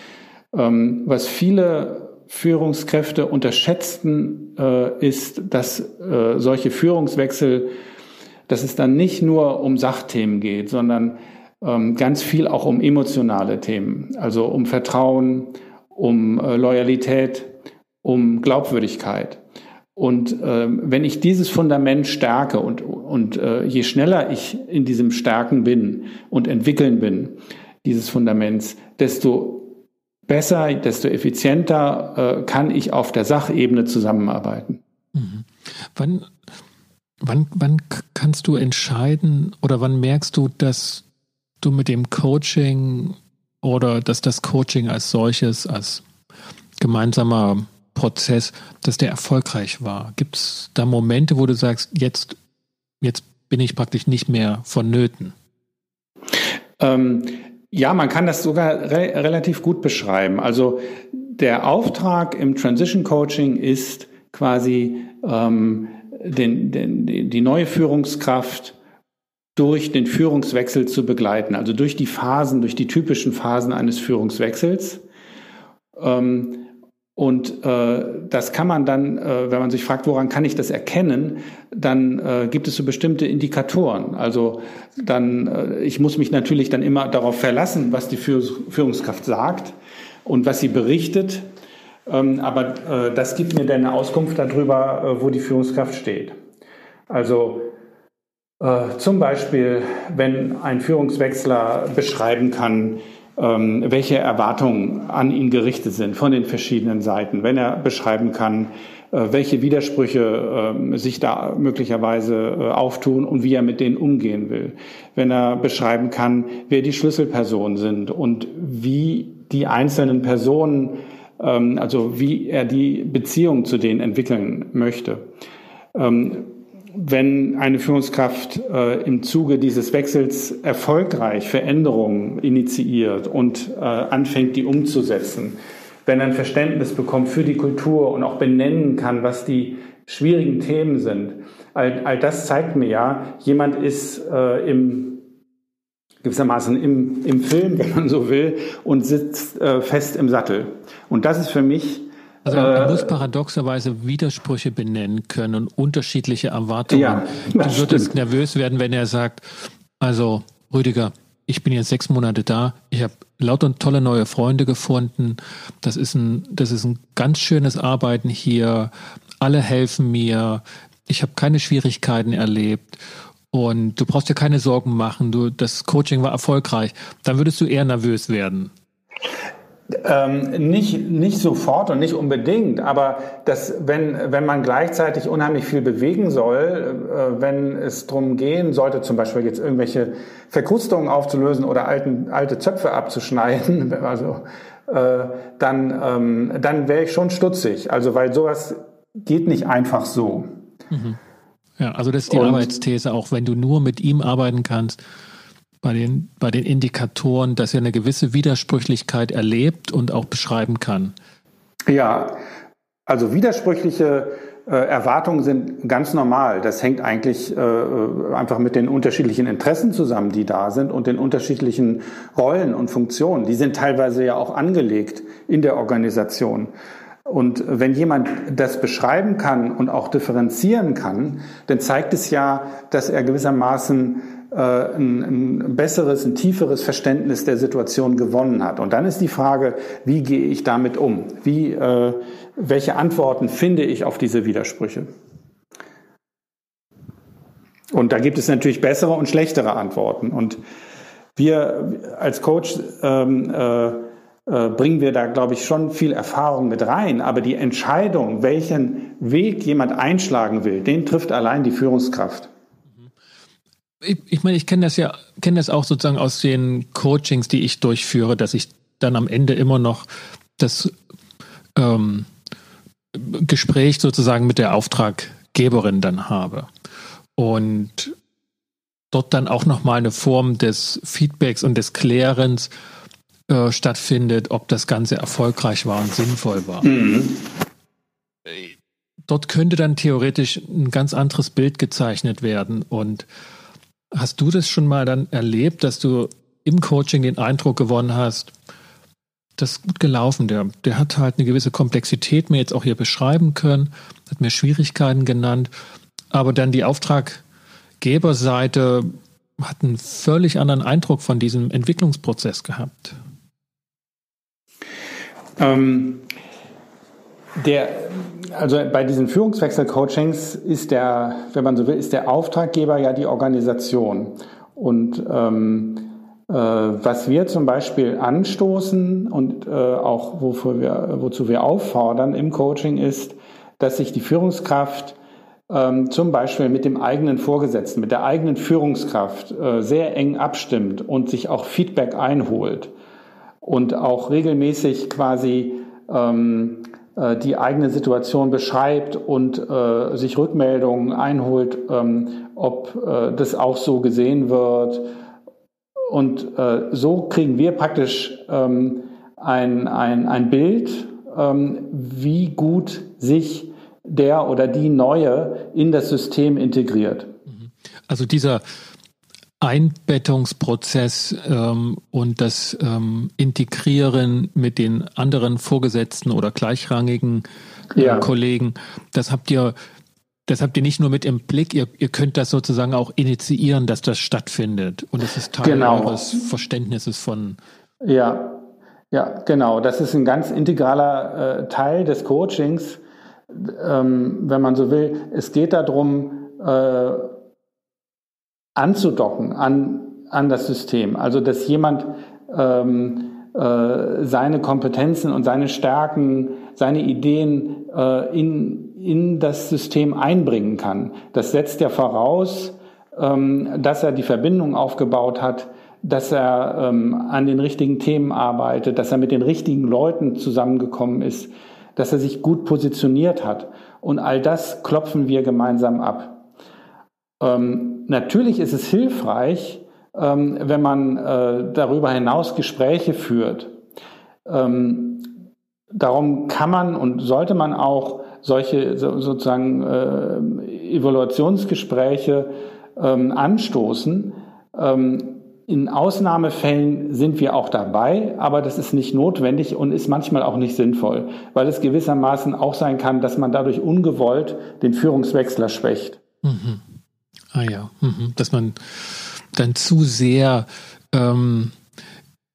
Ähm, was viele Führungskräfte unterschätzten, äh, ist, dass äh, solche Führungswechsel, dass es dann nicht nur um Sachthemen geht, sondern ähm, ganz viel auch um emotionale Themen, also um Vertrauen, um äh, Loyalität, um Glaubwürdigkeit. Und ähm, wenn ich dieses Fundament stärke und, und äh, je schneller ich in diesem Stärken bin und entwickeln bin, dieses Fundaments, desto besser, desto effizienter äh, kann ich auf der Sachebene zusammenarbeiten. Mhm. Wann, wann, wann kannst du entscheiden oder wann merkst du, dass du mit dem Coaching oder dass das Coaching als solches, als gemeinsamer Prozess, dass der erfolgreich war? Gibt es da Momente, wo du sagst, jetzt, jetzt bin ich praktisch nicht mehr vonnöten? Ähm, ja, man kann das sogar re relativ gut beschreiben. Also der Auftrag im Transition Coaching ist quasi ähm, den, den, die neue Führungskraft durch den Führungswechsel zu begleiten, also durch die Phasen, durch die typischen Phasen eines Führungswechsels. Ähm, und äh, das kann man dann, äh, wenn man sich fragt, woran kann ich das erkennen, dann äh, gibt es so bestimmte Indikatoren. Also dann, ich muss mich natürlich dann immer darauf verlassen, was die Führungskraft sagt und was sie berichtet. Ähm, aber das gibt mir dann eine Auskunft darüber, wo die Führungskraft steht. Also äh, zum Beispiel, wenn ein Führungswechsler beschreiben kann, ähm, welche Erwartungen an ihn gerichtet sind von den verschiedenen Seiten, wenn er beschreiben kann, äh, welche Widersprüche äh, sich da möglicherweise äh, auftun und wie er mit denen umgehen will, wenn er beschreiben kann, wer die Schlüsselpersonen sind und wie die einzelnen Personen, ähm, also wie er die Beziehung zu denen entwickeln möchte. Ähm, wenn eine Führungskraft äh, im Zuge dieses Wechsels erfolgreich Veränderungen initiiert und äh, anfängt, die umzusetzen, wenn er ein Verständnis bekommt für die Kultur und auch benennen kann, was die schwierigen Themen sind, all, all das zeigt mir ja, jemand ist äh, im gewissermaßen im, im Film, wenn man so will, und sitzt äh, fest im Sattel. Und das ist für mich Also er äh, muss paradoxerweise Widersprüche benennen können und unterschiedliche Erwartungen. Ja, du würdest stimmt. nervös werden, wenn er sagt, also Rüdiger, ich bin jetzt sechs Monate da, ich habe lauter tolle neue Freunde gefunden. Das ist ein, das ist ein ganz schönes Arbeiten hier. Alle helfen mir. Ich habe keine Schwierigkeiten erlebt. Und du brauchst dir keine Sorgen machen. Du, das Coaching war erfolgreich. Dann würdest du eher nervös werden. Ähm, nicht, nicht sofort und nicht unbedingt, aber das, wenn, wenn man gleichzeitig unheimlich viel bewegen soll, äh, wenn es darum gehen sollte, zum Beispiel jetzt irgendwelche Verkrustungen aufzulösen oder alten, alte Zöpfe abzuschneiden, also, äh, dann, ähm, dann wäre ich schon stutzig. Also, weil sowas geht nicht einfach so. Mhm. Ja, also das ist die und, Arbeitsthese, auch wenn du nur mit ihm arbeiten kannst, bei den, bei den Indikatoren, dass er eine gewisse Widersprüchlichkeit erlebt und auch beschreiben kann. Ja, also widersprüchliche äh, Erwartungen sind ganz normal. Das hängt eigentlich äh, einfach mit den unterschiedlichen Interessen zusammen, die da sind und den unterschiedlichen Rollen und Funktionen. Die sind teilweise ja auch angelegt in der Organisation. Und wenn jemand das beschreiben kann und auch differenzieren kann, dann zeigt es ja, dass er gewissermaßen ein, ein besseres, ein tieferes Verständnis der Situation gewonnen hat. Und dann ist die Frage, wie gehe ich damit um? Wie, äh, welche Antworten finde ich auf diese Widersprüche? Und da gibt es natürlich bessere und schlechtere Antworten. Und wir als Coach ähm, äh, äh, bringen wir da, glaube ich, schon viel Erfahrung mit rein. Aber die Entscheidung, welchen Weg jemand einschlagen will, den trifft allein die Führungskraft ich, ich meine, ich kenne das ja, kenne das auch sozusagen aus den Coachings, die ich durchführe, dass ich dann am Ende immer noch das ähm, Gespräch sozusagen mit der Auftraggeberin dann habe. Und dort dann auch nochmal eine Form des Feedbacks und des Klärens äh, stattfindet, ob das Ganze erfolgreich war und sinnvoll war. Mhm. Dort könnte dann theoretisch ein ganz anderes Bild gezeichnet werden und Hast du das schon mal dann erlebt, dass du im Coaching den Eindruck gewonnen hast, das ist gut gelaufen, der, der hat halt eine gewisse Komplexität mir jetzt auch hier beschreiben können, hat mir Schwierigkeiten genannt, aber dann die Auftraggeberseite hat einen völlig anderen Eindruck von diesem Entwicklungsprozess gehabt. Ähm, der, also bei diesen Führungswechsel-Coachings ist der, wenn man so will, ist der Auftraggeber ja die Organisation. Und ähm, äh, was wir zum Beispiel anstoßen und äh, auch wofür wir, wozu wir auffordern im Coaching ist, dass sich die Führungskraft ähm, zum Beispiel mit dem eigenen Vorgesetzten, mit der eigenen Führungskraft äh, sehr eng abstimmt und sich auch Feedback einholt und auch regelmäßig quasi ähm, äh, die eigene Situation beschreibt und äh, sich Rückmeldungen einholt, ähm, ob äh, das auch so gesehen wird. Und äh, so kriegen wir praktisch ähm, ein, ein, ein Bild, ähm, wie gut sich der oder die Neue in das System integriert. Also dieser Einbettungsprozess ähm, und das ähm, Integrieren mit den anderen Vorgesetzten oder gleichrangigen äh, ja. Kollegen, das habt ihr, das habt ihr nicht nur mit im Blick, ihr, ihr könnt das sozusagen auch initiieren, dass das stattfindet. Und es ist Teil genau. eures Verständnisses von. Ja, ja, genau. Das ist ein ganz integraler äh, Teil des Coachings, ähm, wenn man so will. Es geht darum, äh, anzudocken an, an das System. Also dass jemand ähm, äh, seine Kompetenzen und seine Stärken, seine Ideen äh, in, in das System einbringen kann. Das setzt ja voraus, ähm, dass er die Verbindung aufgebaut hat, dass er ähm, an den richtigen Themen arbeitet, dass er mit den richtigen Leuten zusammengekommen ist, dass er sich gut positioniert hat. Und all das klopfen wir gemeinsam ab. Ähm, natürlich ist es hilfreich, ähm, wenn man äh, darüber hinaus Gespräche führt. Ähm, darum kann man und sollte man auch solche so, sozusagen äh, Evaluationsgespräche ähm, anstoßen. Ähm, in Ausnahmefällen sind wir auch dabei, aber das ist nicht notwendig und ist manchmal auch nicht sinnvoll, weil es gewissermaßen auch sein kann, dass man dadurch ungewollt den Führungswechsler schwächt. Mhm. Ah ja, mhm. dass man dann zu sehr ähm,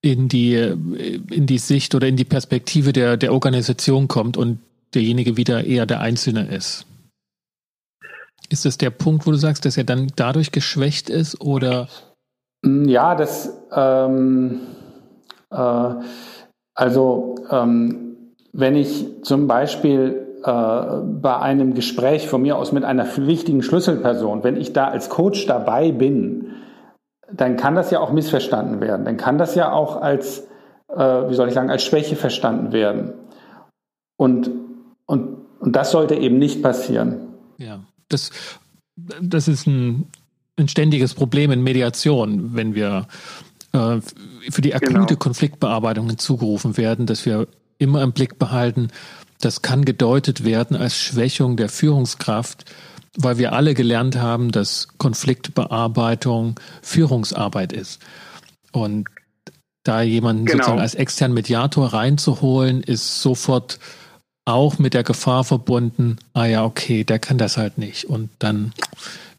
in die in die Sicht oder in die Perspektive der der Organisation kommt und derjenige wieder eher der Einzelne ist. Ist das der Punkt, wo du sagst, dass er dann dadurch geschwächt ist oder? Ja, das, ähm, äh, also ähm, wenn ich zum Beispiel bei einem Gespräch von mir aus mit einer wichtigen Schlüsselperson, wenn ich da als Coach dabei bin, dann kann das ja auch missverstanden werden. Dann kann das ja auch als, äh, wie soll ich sagen, als Schwäche verstanden werden. Und, und, und das sollte eben nicht passieren. Ja, das, das ist ein ein ständiges Problem in Mediation, wenn wir äh, für die akute genau. Konfliktbearbeitung hinzugerufen werden, dass wir immer im Blick behalten, das kann gedeutet werden als Schwächung der Führungskraft, weil wir alle gelernt haben, dass Konfliktbearbeitung Führungsarbeit ist. Und da jemanden genau. sozusagen als externen Mediator reinzuholen, ist sofort auch mit der Gefahr verbunden, ah ja, okay, der kann das halt nicht. Und dann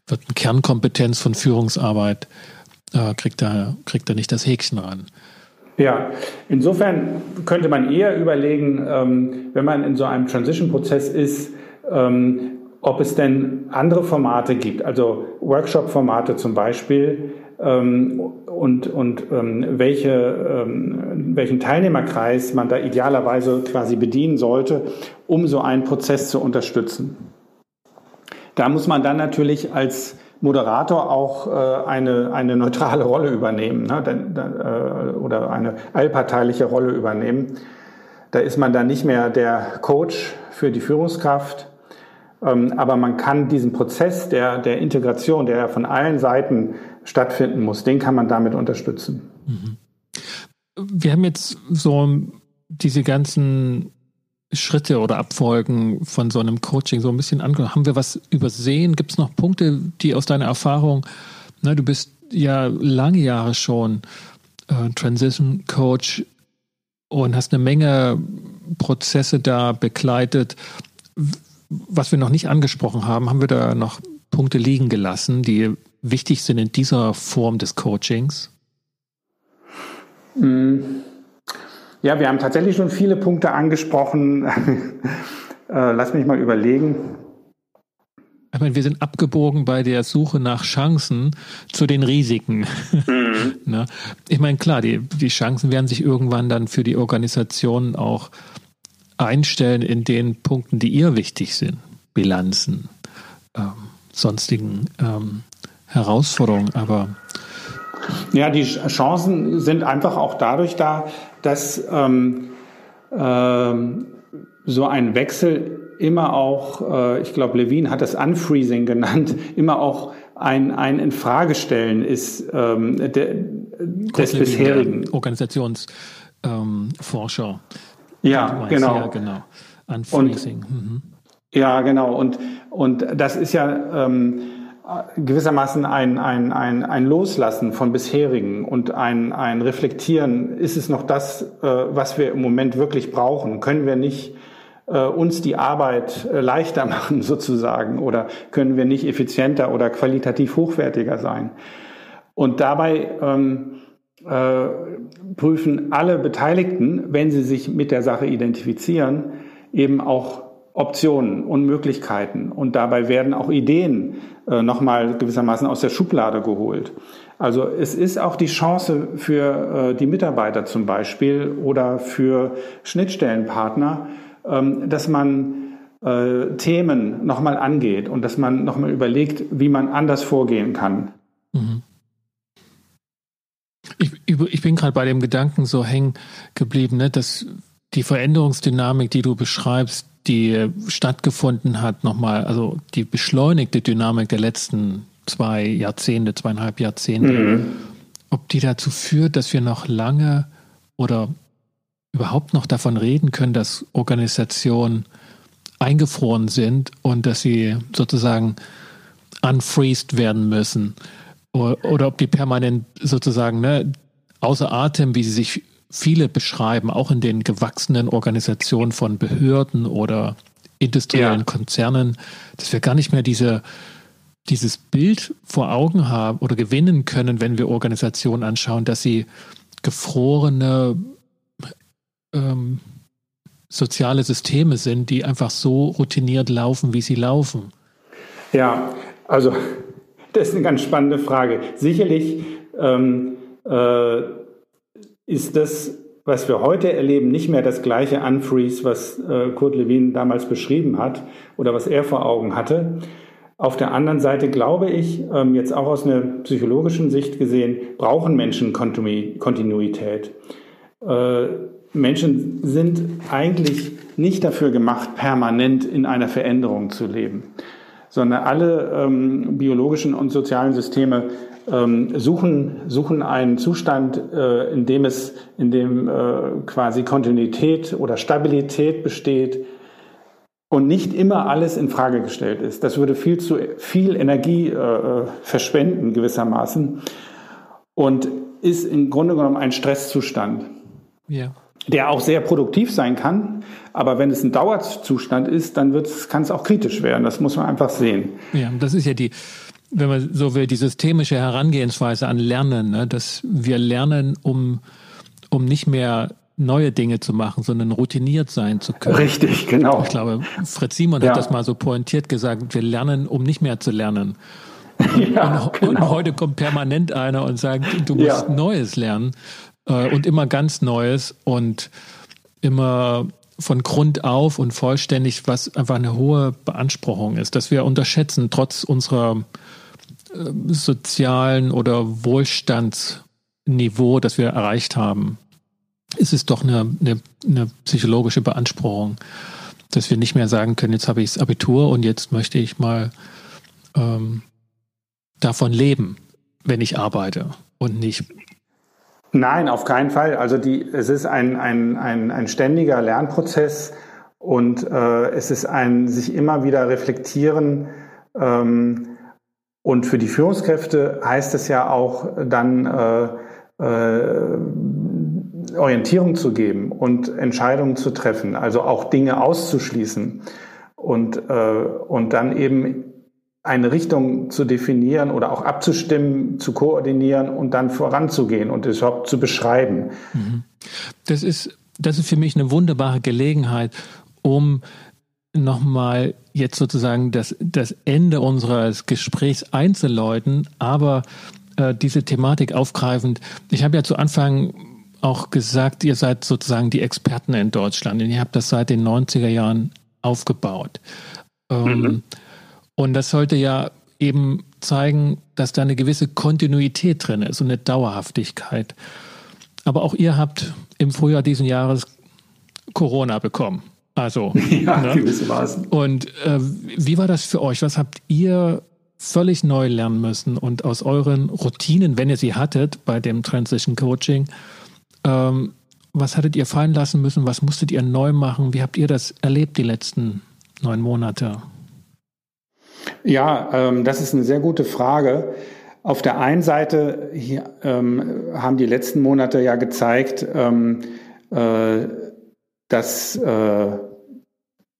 wird eine Kernkompetenz von Führungsarbeit, äh, kriegt, er, kriegt er nicht das Häkchen ran. Ja, insofern könnte man eher überlegen, ähm, wenn man in so einem Transition-Prozess ist, ähm, ob es denn andere Formate gibt, also Workshop-Formate zum Beispiel, ähm, und, und welche, welchen Teilnehmerkreis man da idealerweise quasi bedienen sollte, um so einen Prozess zu unterstützen. Da muss man dann natürlich als Moderator auch äh, eine, eine neutrale Rolle übernehmen ne? äh, oder eine allparteiliche Rolle übernehmen. Da ist man dann nicht mehr der Coach für die Führungskraft, ähm, aber man kann diesen Prozess der, der Integration, der von allen Seiten stattfinden muss, den kann man damit unterstützen. Mhm. Wir haben jetzt so diese ganzen Schritte oder Abfolgen von so einem Coaching so ein bisschen angeschaut? Haben wir was übersehen? Gibt es noch Punkte, die aus deiner Erfahrung, ne, du bist ja lange Jahre schon äh, Transition Coach und hast eine Menge Prozesse da begleitet. Was wir noch nicht angesprochen haben, haben wir da noch Punkte liegen gelassen, die wichtig sind in dieser Form des Coachings? Mhm. Ja, wir haben tatsächlich schon viele Punkte angesprochen. Äh, lass mich mal überlegen. Ich meine, wir sind abgebogen bei der Suche nach Chancen zu den Risiken. Mhm. ne? Ich meine, klar, die, die Chancen werden sich irgendwann dann für die Organisation auch einstellen in den Punkten, die ihr wichtig sind. Bilanzen, ähm, sonstigen ähm, Herausforderungen. Aber ja, die Chancen sind einfach auch dadurch da, dass ähm, ähm, so ein Wechsel immer auch, äh, ich glaube, Levin hat das Unfreezing genannt, immer auch ein, ein Infragestellen ist ähm, de, des Levin, bisherigen. Organisationsforscher. Ja, genau. Ja, genau. Unfreezing. Und, mhm. Ja, genau. Und, und das ist ja ähm, gewissermaßen ein, ein, ein, ein Loslassen von bisherigen und ein, ein Reflektieren, ist es noch das, äh, was wir im Moment wirklich brauchen? Können wir nicht äh, uns die Arbeit äh, leichter machen sozusagen oder können wir nicht effizienter oder qualitativ hochwertiger sein? Und dabei ähm, äh, prüfen alle Beteiligten, wenn sie sich mit der Sache identifizieren, eben auch Optionen und Möglichkeiten. Und dabei werden auch Ideen äh, nochmal gewissermaßen aus der Schublade geholt. Also es ist auch die Chance für äh, die Mitarbeiter zum Beispiel oder für Schnittstellenpartner, ähm, dass man äh, Themen nochmal angeht und dass man nochmal überlegt, wie man anders vorgehen kann. Mhm. Ich, ich bin gerade bei dem Gedanken so hängen geblieben, ne, dass die Veränderungsdynamik, die du beschreibst, die stattgefunden hat, nochmal, also die beschleunigte Dynamik der letzten zwei Jahrzehnte, zweieinhalb Jahrzehnte, mhm. ob die dazu führt, dass wir noch lange oder überhaupt noch davon reden können, dass Organisationen eingefroren sind und dass sie sozusagen unfreezed werden müssen oder, oder ob die permanent sozusagen ne, außer Atem, wie sie sich viele beschreiben, auch in den gewachsenen Organisationen von Behörden oder industriellen ja. Konzernen, dass wir gar nicht mehr diese, dieses Bild vor Augen haben oder gewinnen können, wenn wir Organisationen anschauen, dass sie gefrorene ähm, soziale Systeme sind, die einfach so routiniert laufen, wie sie laufen. Ja, also das ist eine ganz spannende Frage. Sicherlich ähm, äh, ist das, was wir heute erleben, nicht mehr das gleiche Unfreeze, was äh, Kurt Lewin damals beschrieben hat oder was er vor Augen hatte. Auf der anderen Seite glaube ich, ähm, jetzt auch aus einer psychologischen Sicht gesehen, brauchen Menschen Kontinuität. Äh, Menschen sind eigentlich nicht dafür gemacht, permanent in einer Veränderung zu leben, sondern alle ähm, biologischen und sozialen Systeme ähm, suchen, suchen einen Zustand, äh, in dem es, in dem äh, quasi Kontinuität oder Stabilität besteht und nicht immer alles in Frage gestellt ist. Das würde viel zu viel Energie äh, verschwenden gewissermaßen und ist im Grunde genommen ein Stresszustand. Ja. Der auch sehr produktiv sein kann, aber wenn es ein Dauerzustand ist, dann kann es auch kritisch werden. Das muss man einfach sehen. Ja, das ist ja die, wenn man so will, die systemische Herangehensweise an Lernen, ne? dass wir lernen, um, um nicht mehr neue Dinge zu machen, sondern routiniert sein zu können. Richtig, genau. Ich glaube, Fritz Simon ja. hat das mal so pointiert gesagt, wir lernen, um nicht mehr zu lernen. Ja, und, genau. und, heute kommt permanent einer und sagt, du musst ja. Neues lernen äh, und immer ganz Neues und immer von Grund auf und vollständig, was einfach eine hohe Beanspruchung ist, dass wir unterschätzen, trotz unserer sozialen oder Wohlstandsniveau, das wir erreicht haben, ist es doch eine, eine, eine psychologische Beanspruchung, dass wir nicht mehr sagen können, jetzt habe ich das Abitur und jetzt möchte ich mal ähm, davon leben, wenn ich arbeite und nicht Nein, auf keinen Fall. Also die, es ist ein, ein, ein, ein ständiger Lernprozess und äh, es ist ein sich immer wieder reflektieren. Ähm, und für die Führungskräfte heißt es ja auch dann äh, äh, Orientierung zu geben und Entscheidungen zu treffen, also auch Dinge auszuschließen und, äh, und dann eben eine Richtung zu definieren oder auch abzustimmen, zu koordinieren und dann voranzugehen und es überhaupt zu beschreiben. Mhm. Das ist, das ist für mich eine wunderbare Gelegenheit, um nochmal jetzt sozusagen das, das Ende unseres Gesprächs einzuläuten, aber äh, diese Thematik aufgreifend. Ich habe ja zu Anfang auch gesagt, ihr seid sozusagen die Experten in Deutschland und ihr habt das seit den 90er Jahren aufgebaut. Ähm, mhm. Und das sollte ja eben zeigen, dass da eine gewisse Kontinuität drin ist und eine Dauerhaftigkeit. Aber auch ihr habt im Frühjahr diesen Jahres Corona bekommen. Also, ja, ne? gewissermaßen. Und äh, wie war das für euch? Was habt ihr völlig neu lernen müssen und aus euren Routinen, wenn ihr sie hattet bei dem Transition Coaching, ähm, was hattet ihr fallen lassen müssen? Was musstet ihr neu machen? Wie habt ihr das erlebt die letzten neun Monate? Ja, ähm, das ist eine sehr gute Frage. Auf der einen Seite hier, ähm, haben die letzten Monate ja gezeigt, ähm, äh, dass äh,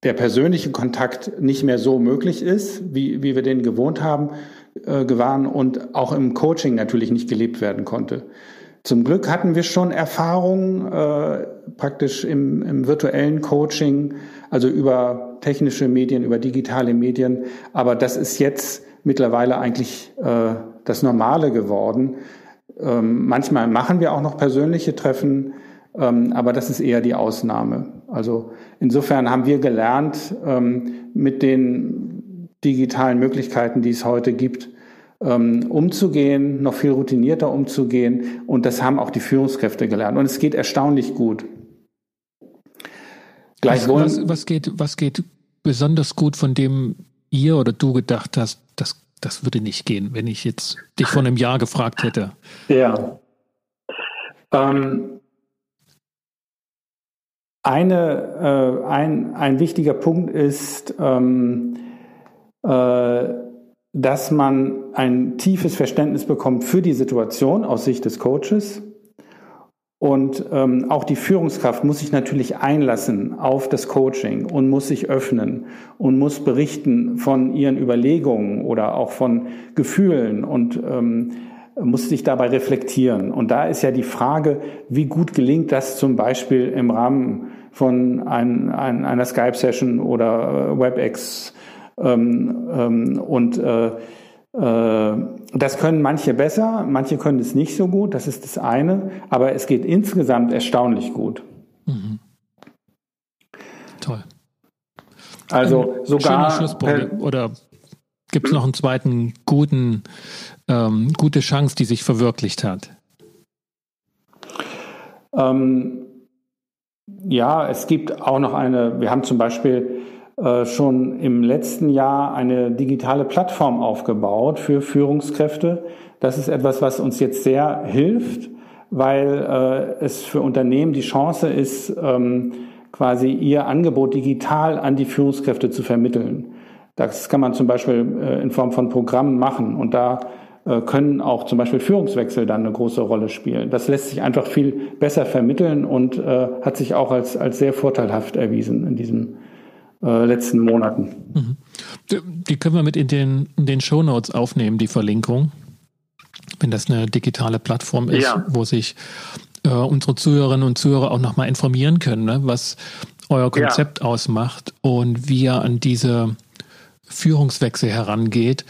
der persönliche Kontakt nicht mehr so möglich ist, wie, wie wir den gewohnt haben, äh, gewahren und auch im Coaching natürlich nicht gelebt werden konnte. Zum Glück hatten wir schon Erfahrungen äh, praktisch im, im virtuellen Coaching, also über technische Medien, über digitale Medien. Aber das ist jetzt mittlerweile eigentlich äh, das Normale geworden. Ähm, manchmal machen wir auch noch persönliche Treffen, aber das ist eher die Ausnahme. Also insofern haben wir gelernt, ähm, mit den digitalen Möglichkeiten, die es heute gibt, ähm, umzugehen, noch viel routinierter umzugehen. Und das haben auch die Führungskräfte gelernt. Und es geht erstaunlich gut. Gleichwohl. Was, was, geht, was geht besonders gut, von dem ihr oder du gedacht hast, das, das würde nicht gehen, wenn ich jetzt dich vor einem Jahr gefragt hätte? Ja. Ähm, eine, äh, ein, ein wichtiger Punkt ist, ähm, äh, dass man ein tiefes Verständnis bekommt für die Situation aus Sicht des Coaches. Und ähm, auch die Führungskraft muss sich natürlich einlassen auf das Coaching und muss sich öffnen und muss berichten von ihren Überlegungen oder auch von Gefühlen und ähm, muss sich dabei reflektieren. Und da ist ja die Frage, wie gut gelingt das zum Beispiel im Rahmen von ein, ein, einer Skype-Session oder äh, WebEx ähm, ähm, und äh, äh, das können manche besser, manche können es nicht so gut, das ist das eine, aber es geht insgesamt erstaunlich gut. Mhm. Toll. Also Ein sogar. Schlusspunkt. Oder gibt es noch einen zweiten guten, ähm, gute Chance, die sich verwirklicht hat? Ähm, ja, es gibt auch noch eine, wir haben zum Beispiel äh, schon im letzten Jahr eine digitale Plattform aufgebaut für Führungskräfte. Das ist etwas, was uns jetzt sehr hilft, weil äh, es für Unternehmen die Chance ist, ähm, quasi ihr Angebot digital an die Führungskräfte zu vermitteln. Das kann man zum Beispiel äh, in Form von Programmen machen und da können auch zum Beispiel Führungswechsel dann eine große Rolle spielen. Das lässt sich einfach viel besser vermitteln und äh, hat sich auch als, als sehr vorteilhaft erwiesen in diesem äh, letzten Monaten. Mhm. Die können wir mit in den, in den Show Notes aufnehmen, die Verlinkung. Wenn das eine digitale Plattform ist, ja. wo sich äh, unsere Zuhörerinnen und Zuhörer auch nochmal informieren können, ne, was euer Konzept ja. ausmacht und wie ihr an diese Führungswechsel herangeht.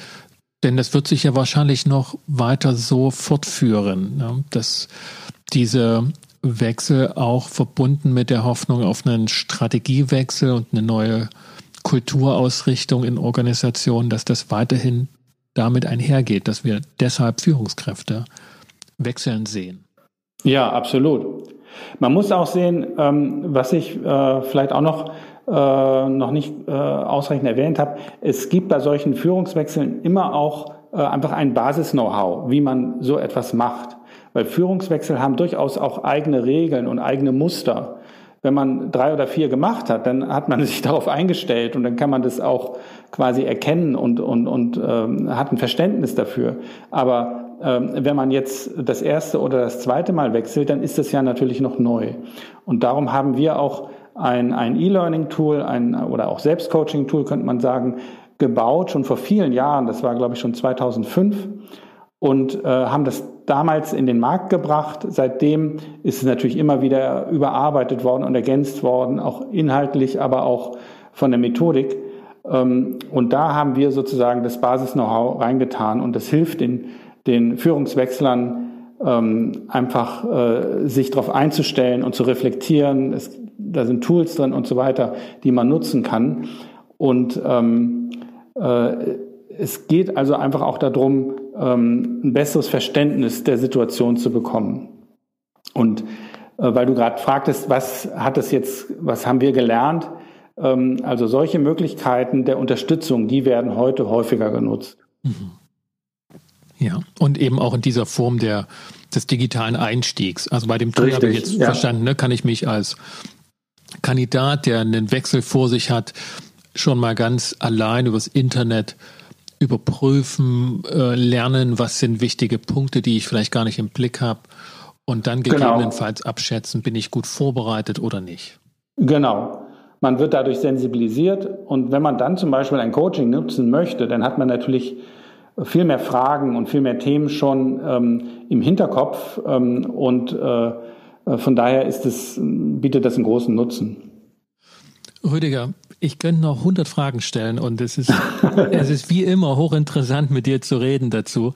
Denn das wird sich ja wahrscheinlich noch weiter so fortführen, ne, dass diese Wechsel auch verbunden mit der Hoffnung auf einen Strategiewechsel und eine neue Kulturausrichtung in Organisationen, dass das weiterhin damit einhergeht, dass wir deshalb Führungskräfte wechseln sehen. Ja, absolut. Man muss auch sehen, ähm, was ich äh, vielleicht auch noch äh, noch nicht äh, ausreichend erwähnt habe, es gibt bei solchen Führungswechseln immer auch einfach ein Basis-Know-how, wie man so etwas macht. Weil Führungswechsel haben durchaus auch eigene Regeln und eigene Muster. Wenn man drei oder vier gemacht hat, dann hat man sich darauf eingestellt und dann kann man das auch quasi erkennen und, und, und ähm, hat ein Verständnis dafür. Aber ähm, wenn man jetzt das erste oder das zweite Mal wechselt, dann ist das ja natürlich noch neu. Und darum haben wir auch ein, ein E-Learning-Tool ein, oder auch Selbstcoaching-Tool, könnte man sagen, gebaut, schon vor vielen Jahren, das war glaube ich schon 2005, und äh, haben das damals in den Markt gebracht. Seitdem ist es natürlich immer wieder überarbeitet worden und ergänzt worden, auch inhaltlich, aber auch von der Methodik. Ähm, und da haben wir sozusagen das Basis-Know-how reingetan und das hilft den, den Führungswechslern ähm, einfach äh, sich darauf einzustellen und zu reflektieren. Es, da sind Tools drin und so weiter, die man nutzen kann. Und ähm, äh, es geht also einfach auch darum, ähm, ein besseres Verständnis der Situation zu bekommen. Und äh, weil du gerade fragtest, was hat es jetzt, was haben wir gelernt? Ähm, also solche Möglichkeiten der Unterstützung, die werden heute häufiger genutzt. Mhm. Ja, und eben auch in dieser Form der, des digitalen Einstiegs. Also bei dem Tool habe ich jetzt ja. verstanden, ne, kann ich mich als Kandidat, der einen Wechsel vor sich hat, schon mal ganz allein übers Internet überprüfen, äh, lernen, was sind wichtige Punkte, die ich vielleicht gar nicht im Blick habe und dann genau. gegebenenfalls genau. abschätzen, bin ich gut vorbereitet oder nicht. Genau. Man wird dadurch sensibilisiert und wenn man dann zum Beispiel ein Coaching nutzen möchte, dann hat man natürlich viel mehr Fragen und viel mehr Themen schon ähm, im Hinterkopf ähm, und äh, von daher ist es, bietet das einen großen Nutzen. Rüdiger, ich könnte noch 100 Fragen stellen und es ist, es ist wie immer hochinteressant, mit dir zu reden dazu.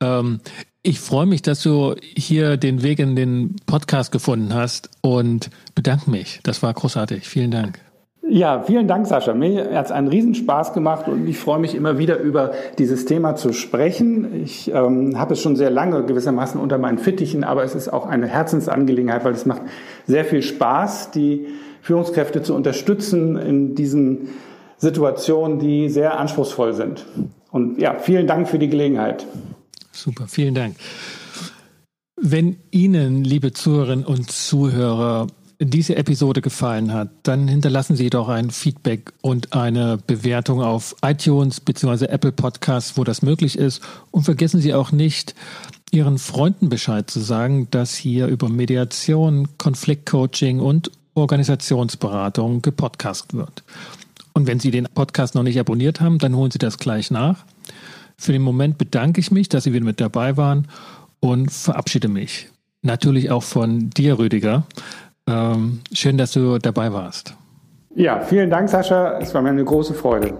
Ähm, ich freue mich, dass du hier den Weg in den Podcast gefunden hast und bedanke mich. Das war großartig. Vielen Dank. Ja, vielen Dank, Sascha. Mir hat es einen Riesenspaß gemacht und ich freue mich immer wieder über dieses Thema zu sprechen. Ich ähm, habe es schon sehr lange gewissermaßen unter meinen Fittichen, aber es ist auch eine Herzensangelegenheit, weil es macht sehr viel Spaß, die Führungskräfte zu unterstützen in diesen Situationen, die sehr anspruchsvoll sind. Und ja, vielen Dank für die Gelegenheit. Super, vielen Dank. Wenn Ihnen, liebe Zuhörerinnen und Zuhörer, diese Episode gefallen hat, dann hinterlassen Sie doch ein Feedback und eine Bewertung auf iTunes bzw. Apple Podcasts, wo das möglich ist. Und vergessen Sie auch nicht, Ihren Freunden Bescheid zu sagen, dass hier über Mediation, Konfliktcoaching und Organisationsberatung gepodcast wird. Und wenn Sie den Podcast noch nicht abonniert haben, dann holen Sie das gleich nach. Für den Moment bedanke ich mich, dass Sie wieder mit dabei waren und verabschiede mich. Natürlich auch von dir, Rüdiger. Ähm, schön, dass du dabei warst. Ja, vielen Dank, Sascha. Es war mir eine große Freude.